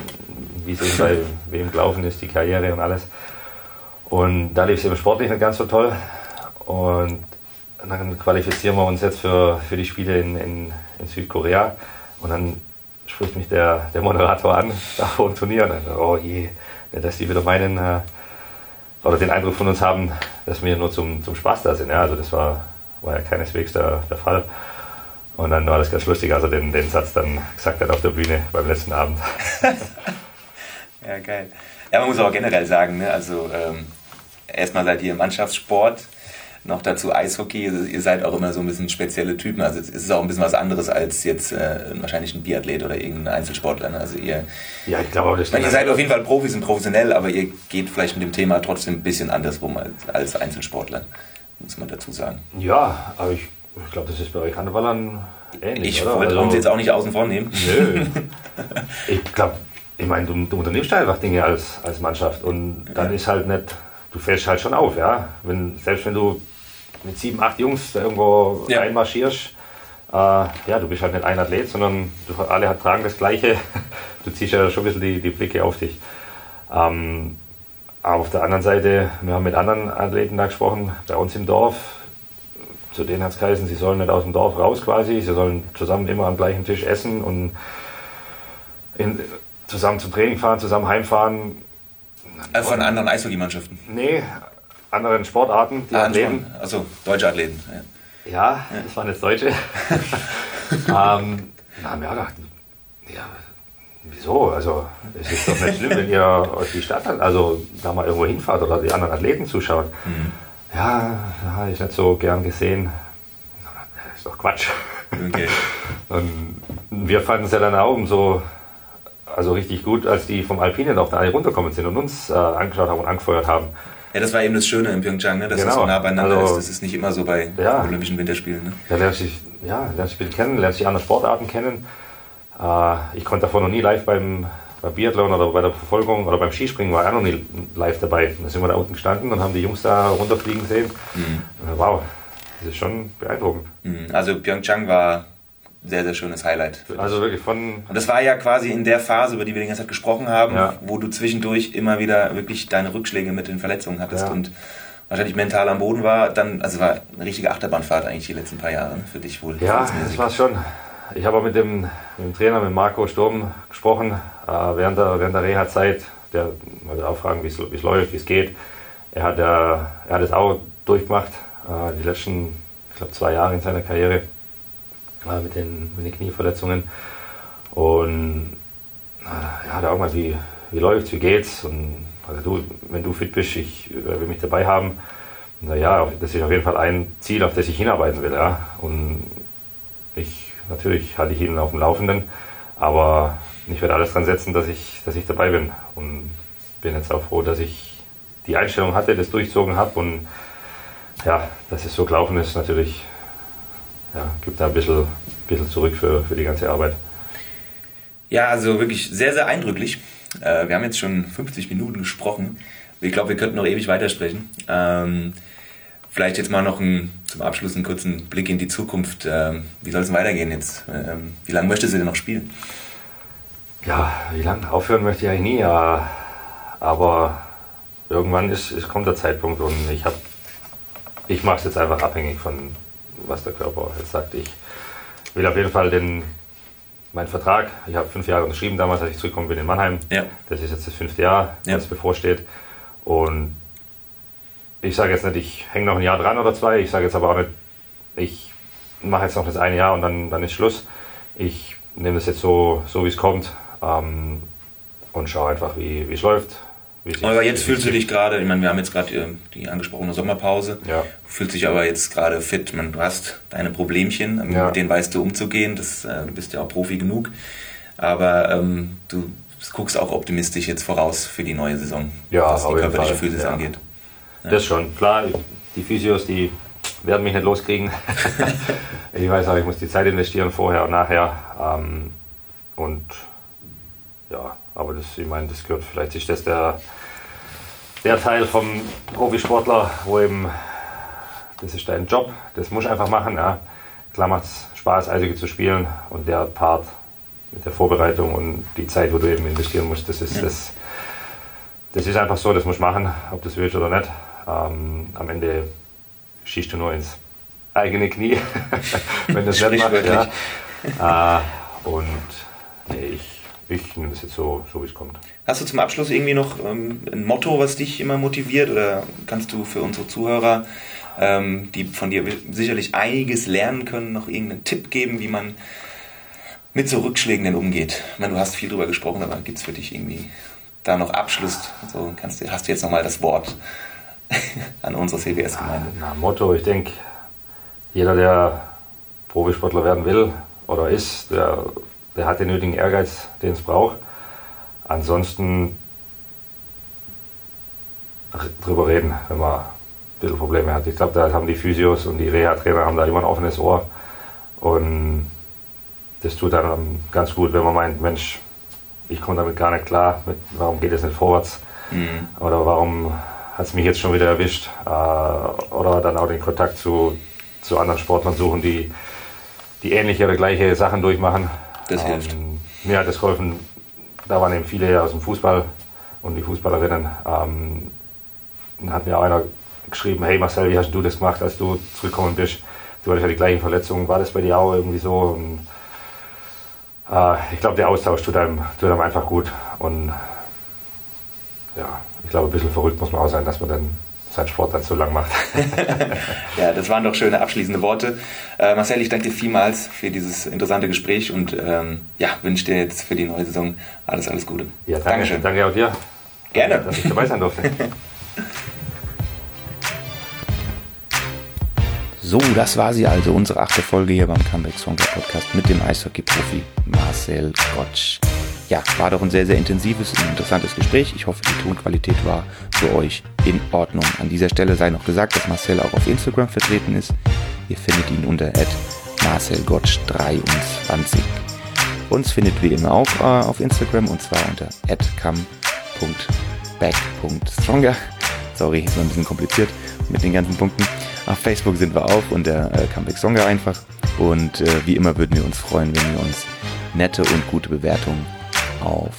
wie es bei wem gelaufen ist, die Karriere und alles. Und da lief es eben sportlich nicht ganz so toll. Und dann qualifizieren wir uns jetzt für, für die Spiele in, in, in Südkorea. Und dann spricht mich der, der Moderator an, vor dem Turnier. Und dann, oh je, dass die wieder meinen, äh, oder den Eindruck von uns haben, dass wir nur zum, zum Spaß da sind. Ja, also das war, war ja keineswegs der, der Fall. Und dann war das ganz lustig, als er den, den Satz dann gesagt hat auf der Bühne beim letzten Abend. ja, geil. Ja, man muss auch generell sagen, ne, also ähm, erstmal seid ihr im Mannschaftssport, noch dazu Eishockey. Ihr seid auch immer so ein bisschen spezielle Typen. Also es ist auch ein bisschen was anderes als jetzt äh, wahrscheinlich ein Biathlet oder irgendein Einzelsportler. Ne? Also ihr, ja, ich glaube, das ihr seid auf jeden Fall Profis und professionell, aber ihr geht vielleicht mit dem Thema trotzdem ein bisschen andersrum als, als Einzelsportler, muss man dazu sagen. Ja, aber ich, ich glaube, das ist bei euch Handballern ähnlich. Ich wollte uns also, jetzt auch nicht außen vor nehmen. Nö. ich glaube, ich meine, du, du, unternimmst einfach Dinge als, als Mannschaft und dann ja. ist halt nicht, du fällst halt schon auf, ja. Wenn, selbst wenn du mit sieben, acht Jungs da irgendwo ja. reinmarschierst, äh, ja, du bist halt nicht ein Athlet, sondern du, alle tragen das Gleiche. Du ziehst ja schon ein bisschen die, die Blicke auf dich. Ähm, aber auf der anderen Seite, wir haben mit anderen Athleten da gesprochen, bei uns im Dorf. Zu denen hat es geheißen, sie sollen nicht aus dem Dorf raus quasi, sie sollen zusammen immer am gleichen Tisch essen und in, zusammen zum Training fahren, zusammen heimfahren. Also von anderen Eishockeymannschaften? Nee, anderen Sportarten, die ah, Athleten. Also deutsche Athleten. Ja, ja, das waren jetzt Deutsche. ähm, da haben wir auch gedacht, ja, wieso? Also es ist doch nicht schlimm, wenn ihr euch die Stadt, also da mal irgendwo hinfahrt oder die anderen Athleten zuschaut. Mhm. Ja, habe ich nicht so gern gesehen. Das ist doch Quatsch. Okay. Und wir fanden es ja dann auch umso also richtig gut, als die vom Alpinen auf der alle runterkommen sind und uns äh, angeschaut haben und angefeuert haben. Ja, das war eben das Schöne in Pyeongchang, ne? dass genau. es so nah beieinander also, ist. Das ist nicht immer so bei ja. Olympischen Winterspielen. Ne? Ja, lernst dich, ja, lernst dich kennen, lernst dich andere Sportarten kennen. Äh, ich konnte davor noch nie live beim, beim Biathlon oder bei der Verfolgung oder beim Skispringen war ich auch noch nie live dabei. Da sind wir da unten gestanden und haben die Jungs da runterfliegen sehen. Mhm. Wow, das ist schon beeindruckend. Mhm. Also Pyeongchang war sehr, sehr schönes Highlight. Also wirklich von. Und das war ja quasi in der Phase, über die wir die ganze Zeit gesprochen haben, ja. wo du zwischendurch immer wieder wirklich deine Rückschläge mit den Verletzungen hattest ja. und wahrscheinlich mental am Boden war. Dann, also war eine richtige Achterbahnfahrt eigentlich die letzten paar Jahre für dich wohl. Ja, das war schon. Ich habe auch mit dem, mit dem Trainer, mit Marco Sturm gesprochen, äh, während der, während der Reha-Zeit. Der wollte auch fragen, wie es läuft, wie es geht. Er hat, äh, er hat es auch durchgemacht, äh, die letzten, ich glaube, zwei Jahre in seiner Karriere äh, mit, den, mit den Knieverletzungen. Und äh, ja, da auch mal, wie, wie läuft's, wie geht's? Und also du, wenn du fit bist, ich äh, will mich dabei haben. Naja, das ist auf jeden Fall ein Ziel, auf das ich hinarbeiten will. Ja. Und ich, natürlich halte ich ihn auf dem Laufenden, aber ich werde alles dran setzen, dass ich, dass ich dabei bin. Und bin jetzt auch froh, dass ich die Einstellung hatte, das durchzogen habe und ja, dass es so gelaufen ist, natürlich ja, gibt da ein bisschen, bisschen zurück für, für die ganze Arbeit. Ja, also wirklich sehr, sehr eindrücklich. Äh, wir haben jetzt schon 50 Minuten gesprochen. Ich glaube, wir könnten noch ewig weitersprechen. Ähm, vielleicht jetzt mal noch ein, zum Abschluss einen kurzen Blick in die Zukunft. Ähm, wie soll es weitergehen jetzt? Ähm, wie lange möchtest du denn noch spielen? Ja, wie lange? Aufhören möchte ich eigentlich nie. Ja, aber irgendwann ist, ist, kommt der Zeitpunkt und ich habe ich mache es jetzt einfach abhängig von, was der Körper jetzt sagt. Ich will auf jeden Fall den, meinen Vertrag, ich habe fünf Jahre unterschrieben damals, als ich zurückgekommen bin in Mannheim. Ja. Das ist jetzt das fünfte Jahr, ja. das bevorsteht. Und ich sage jetzt nicht, ich hänge noch ein Jahr dran oder zwei. Ich sage jetzt aber auch nicht, ich mache jetzt noch das eine Jahr und dann, dann ist Schluss. Ich nehme das jetzt so, so wie es kommt ähm, und schaue einfach, wie es läuft. Aber jetzt fühlst du dich gerade, ich meine, wir haben jetzt gerade äh, die angesprochene Sommerpause, ja. fühlst dich aber jetzt gerade fit. Man, du hast deine Problemchen, ja. mit denen weißt du umzugehen, das, äh, du bist ja auch Profi genug. Aber ähm, du guckst auch optimistisch jetzt voraus für die neue Saison, ja, was die körperliche Physis ja. angeht. Ja. Das schon, klar, die Physios, die werden mich nicht loskriegen. ich weiß auch, ich muss die Zeit investieren, vorher und nachher. Ähm, und ja, aber das, ich meine, das gehört, vielleicht ist das der, der Teil vom Profisportler, wo eben, das ist dein Job, das muss ich einfach machen. Ja. Klar macht es Spaß, Eisige zu spielen und der Part mit der Vorbereitung und die Zeit, wo du eben investieren musst, das ist, ja. das, das ist einfach so, das muss ich machen, ob das willst oder nicht. Ähm, am Ende schießt du nur ins eigene Knie, wenn das nicht macht. Ja. Äh, und nee, ich ich nehme das jetzt so, so wie es kommt. Hast du zum Abschluss irgendwie noch ähm, ein Motto, was dich immer motiviert? Oder kannst du für unsere Zuhörer, ähm, die von dir sicherlich einiges lernen können, noch irgendeinen Tipp geben, wie man mit so Rückschlägen denn umgeht? Ich meine, du hast viel drüber gesprochen, aber gibt es für dich irgendwie da noch Abschluss? So kannst du, hast du jetzt nochmal das Wort an unsere CBS-Gemeinde? Na, Motto, ich denke, jeder, der Profisportler werden will oder ist, der der hat den nötigen Ehrgeiz, den es braucht. Ansonsten drüber reden, wenn man ein bisschen Probleme hat. Ich glaube, da haben die Physios und die Reha-Trainer haben da immer ein offenes Ohr. Und das tut dann ganz gut, wenn man meint, Mensch, ich komme damit gar nicht klar, mit, warum geht es nicht vorwärts? Mhm. Oder warum hat es mich jetzt schon wieder erwischt? Äh, oder dann auch den Kontakt zu, zu anderen Sportlern suchen, die, die ähnliche oder gleiche Sachen durchmachen. Das ähm, hilft. Mir hat das geholfen. Da waren eben viele aus dem Fußball und die Fußballerinnen. Ähm, dann hat mir auch einer geschrieben, hey Marcel, wie hast du das gemacht, als du zurückgekommen bist? Du hattest ja die gleichen Verletzungen. War das bei dir auch irgendwie so? Und, äh, ich glaube, der Austausch tut einem, tut einem einfach gut. Und ja, ich glaube, ein bisschen verrückt muss man auch sein, dass man dann seinen Sport dann so lang macht. ja, das waren doch schöne abschließende Worte. Äh, Marcel, ich danke dir vielmals für dieses interessante Gespräch und ähm, ja, wünsche dir jetzt für die neue Saison alles, alles Gute. Ja, danke, Dankeschön. Danke auch dir. Gerne. Dass ich dabei sein durfte. So, das war sie also, unsere achte Folge hier beim Comeback Songwriter Podcast mit dem Eishockey-Profi Marcel Gottsch ja, war doch ein sehr, sehr intensives und interessantes Gespräch. Ich hoffe, die Tonqualität war für euch in Ordnung. An dieser Stelle sei noch gesagt, dass Marcel auch auf Instagram vertreten ist. Ihr findet ihn unter marcelgotsch23. Uns findet wie immer auch äh, auf Instagram und zwar unter come.back.stronger. Sorry, ist ein bisschen kompliziert mit den ganzen Punkten. Auf Facebook sind wir auch unter äh, Comeback einfach. Und äh, wie immer würden wir uns freuen, wenn ihr uns nette und gute Bewertungen auf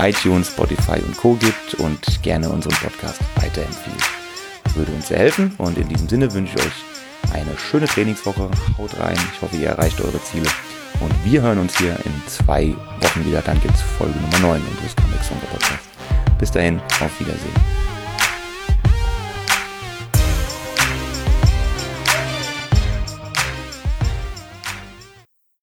äh, iTunes, Spotify und Co. gibt und gerne unseren Podcast weiterempfiehlt. Würde uns sehr helfen und in diesem Sinne wünsche ich euch eine schöne Trainingswoche. Haut rein. Ich hoffe, ihr erreicht eure Ziele. Und wir hören uns hier in zwei Wochen wieder. Dann gibt es Folge Nummer 9 unseres Comic Song Podcasts. Bis dahin, auf Wiedersehen.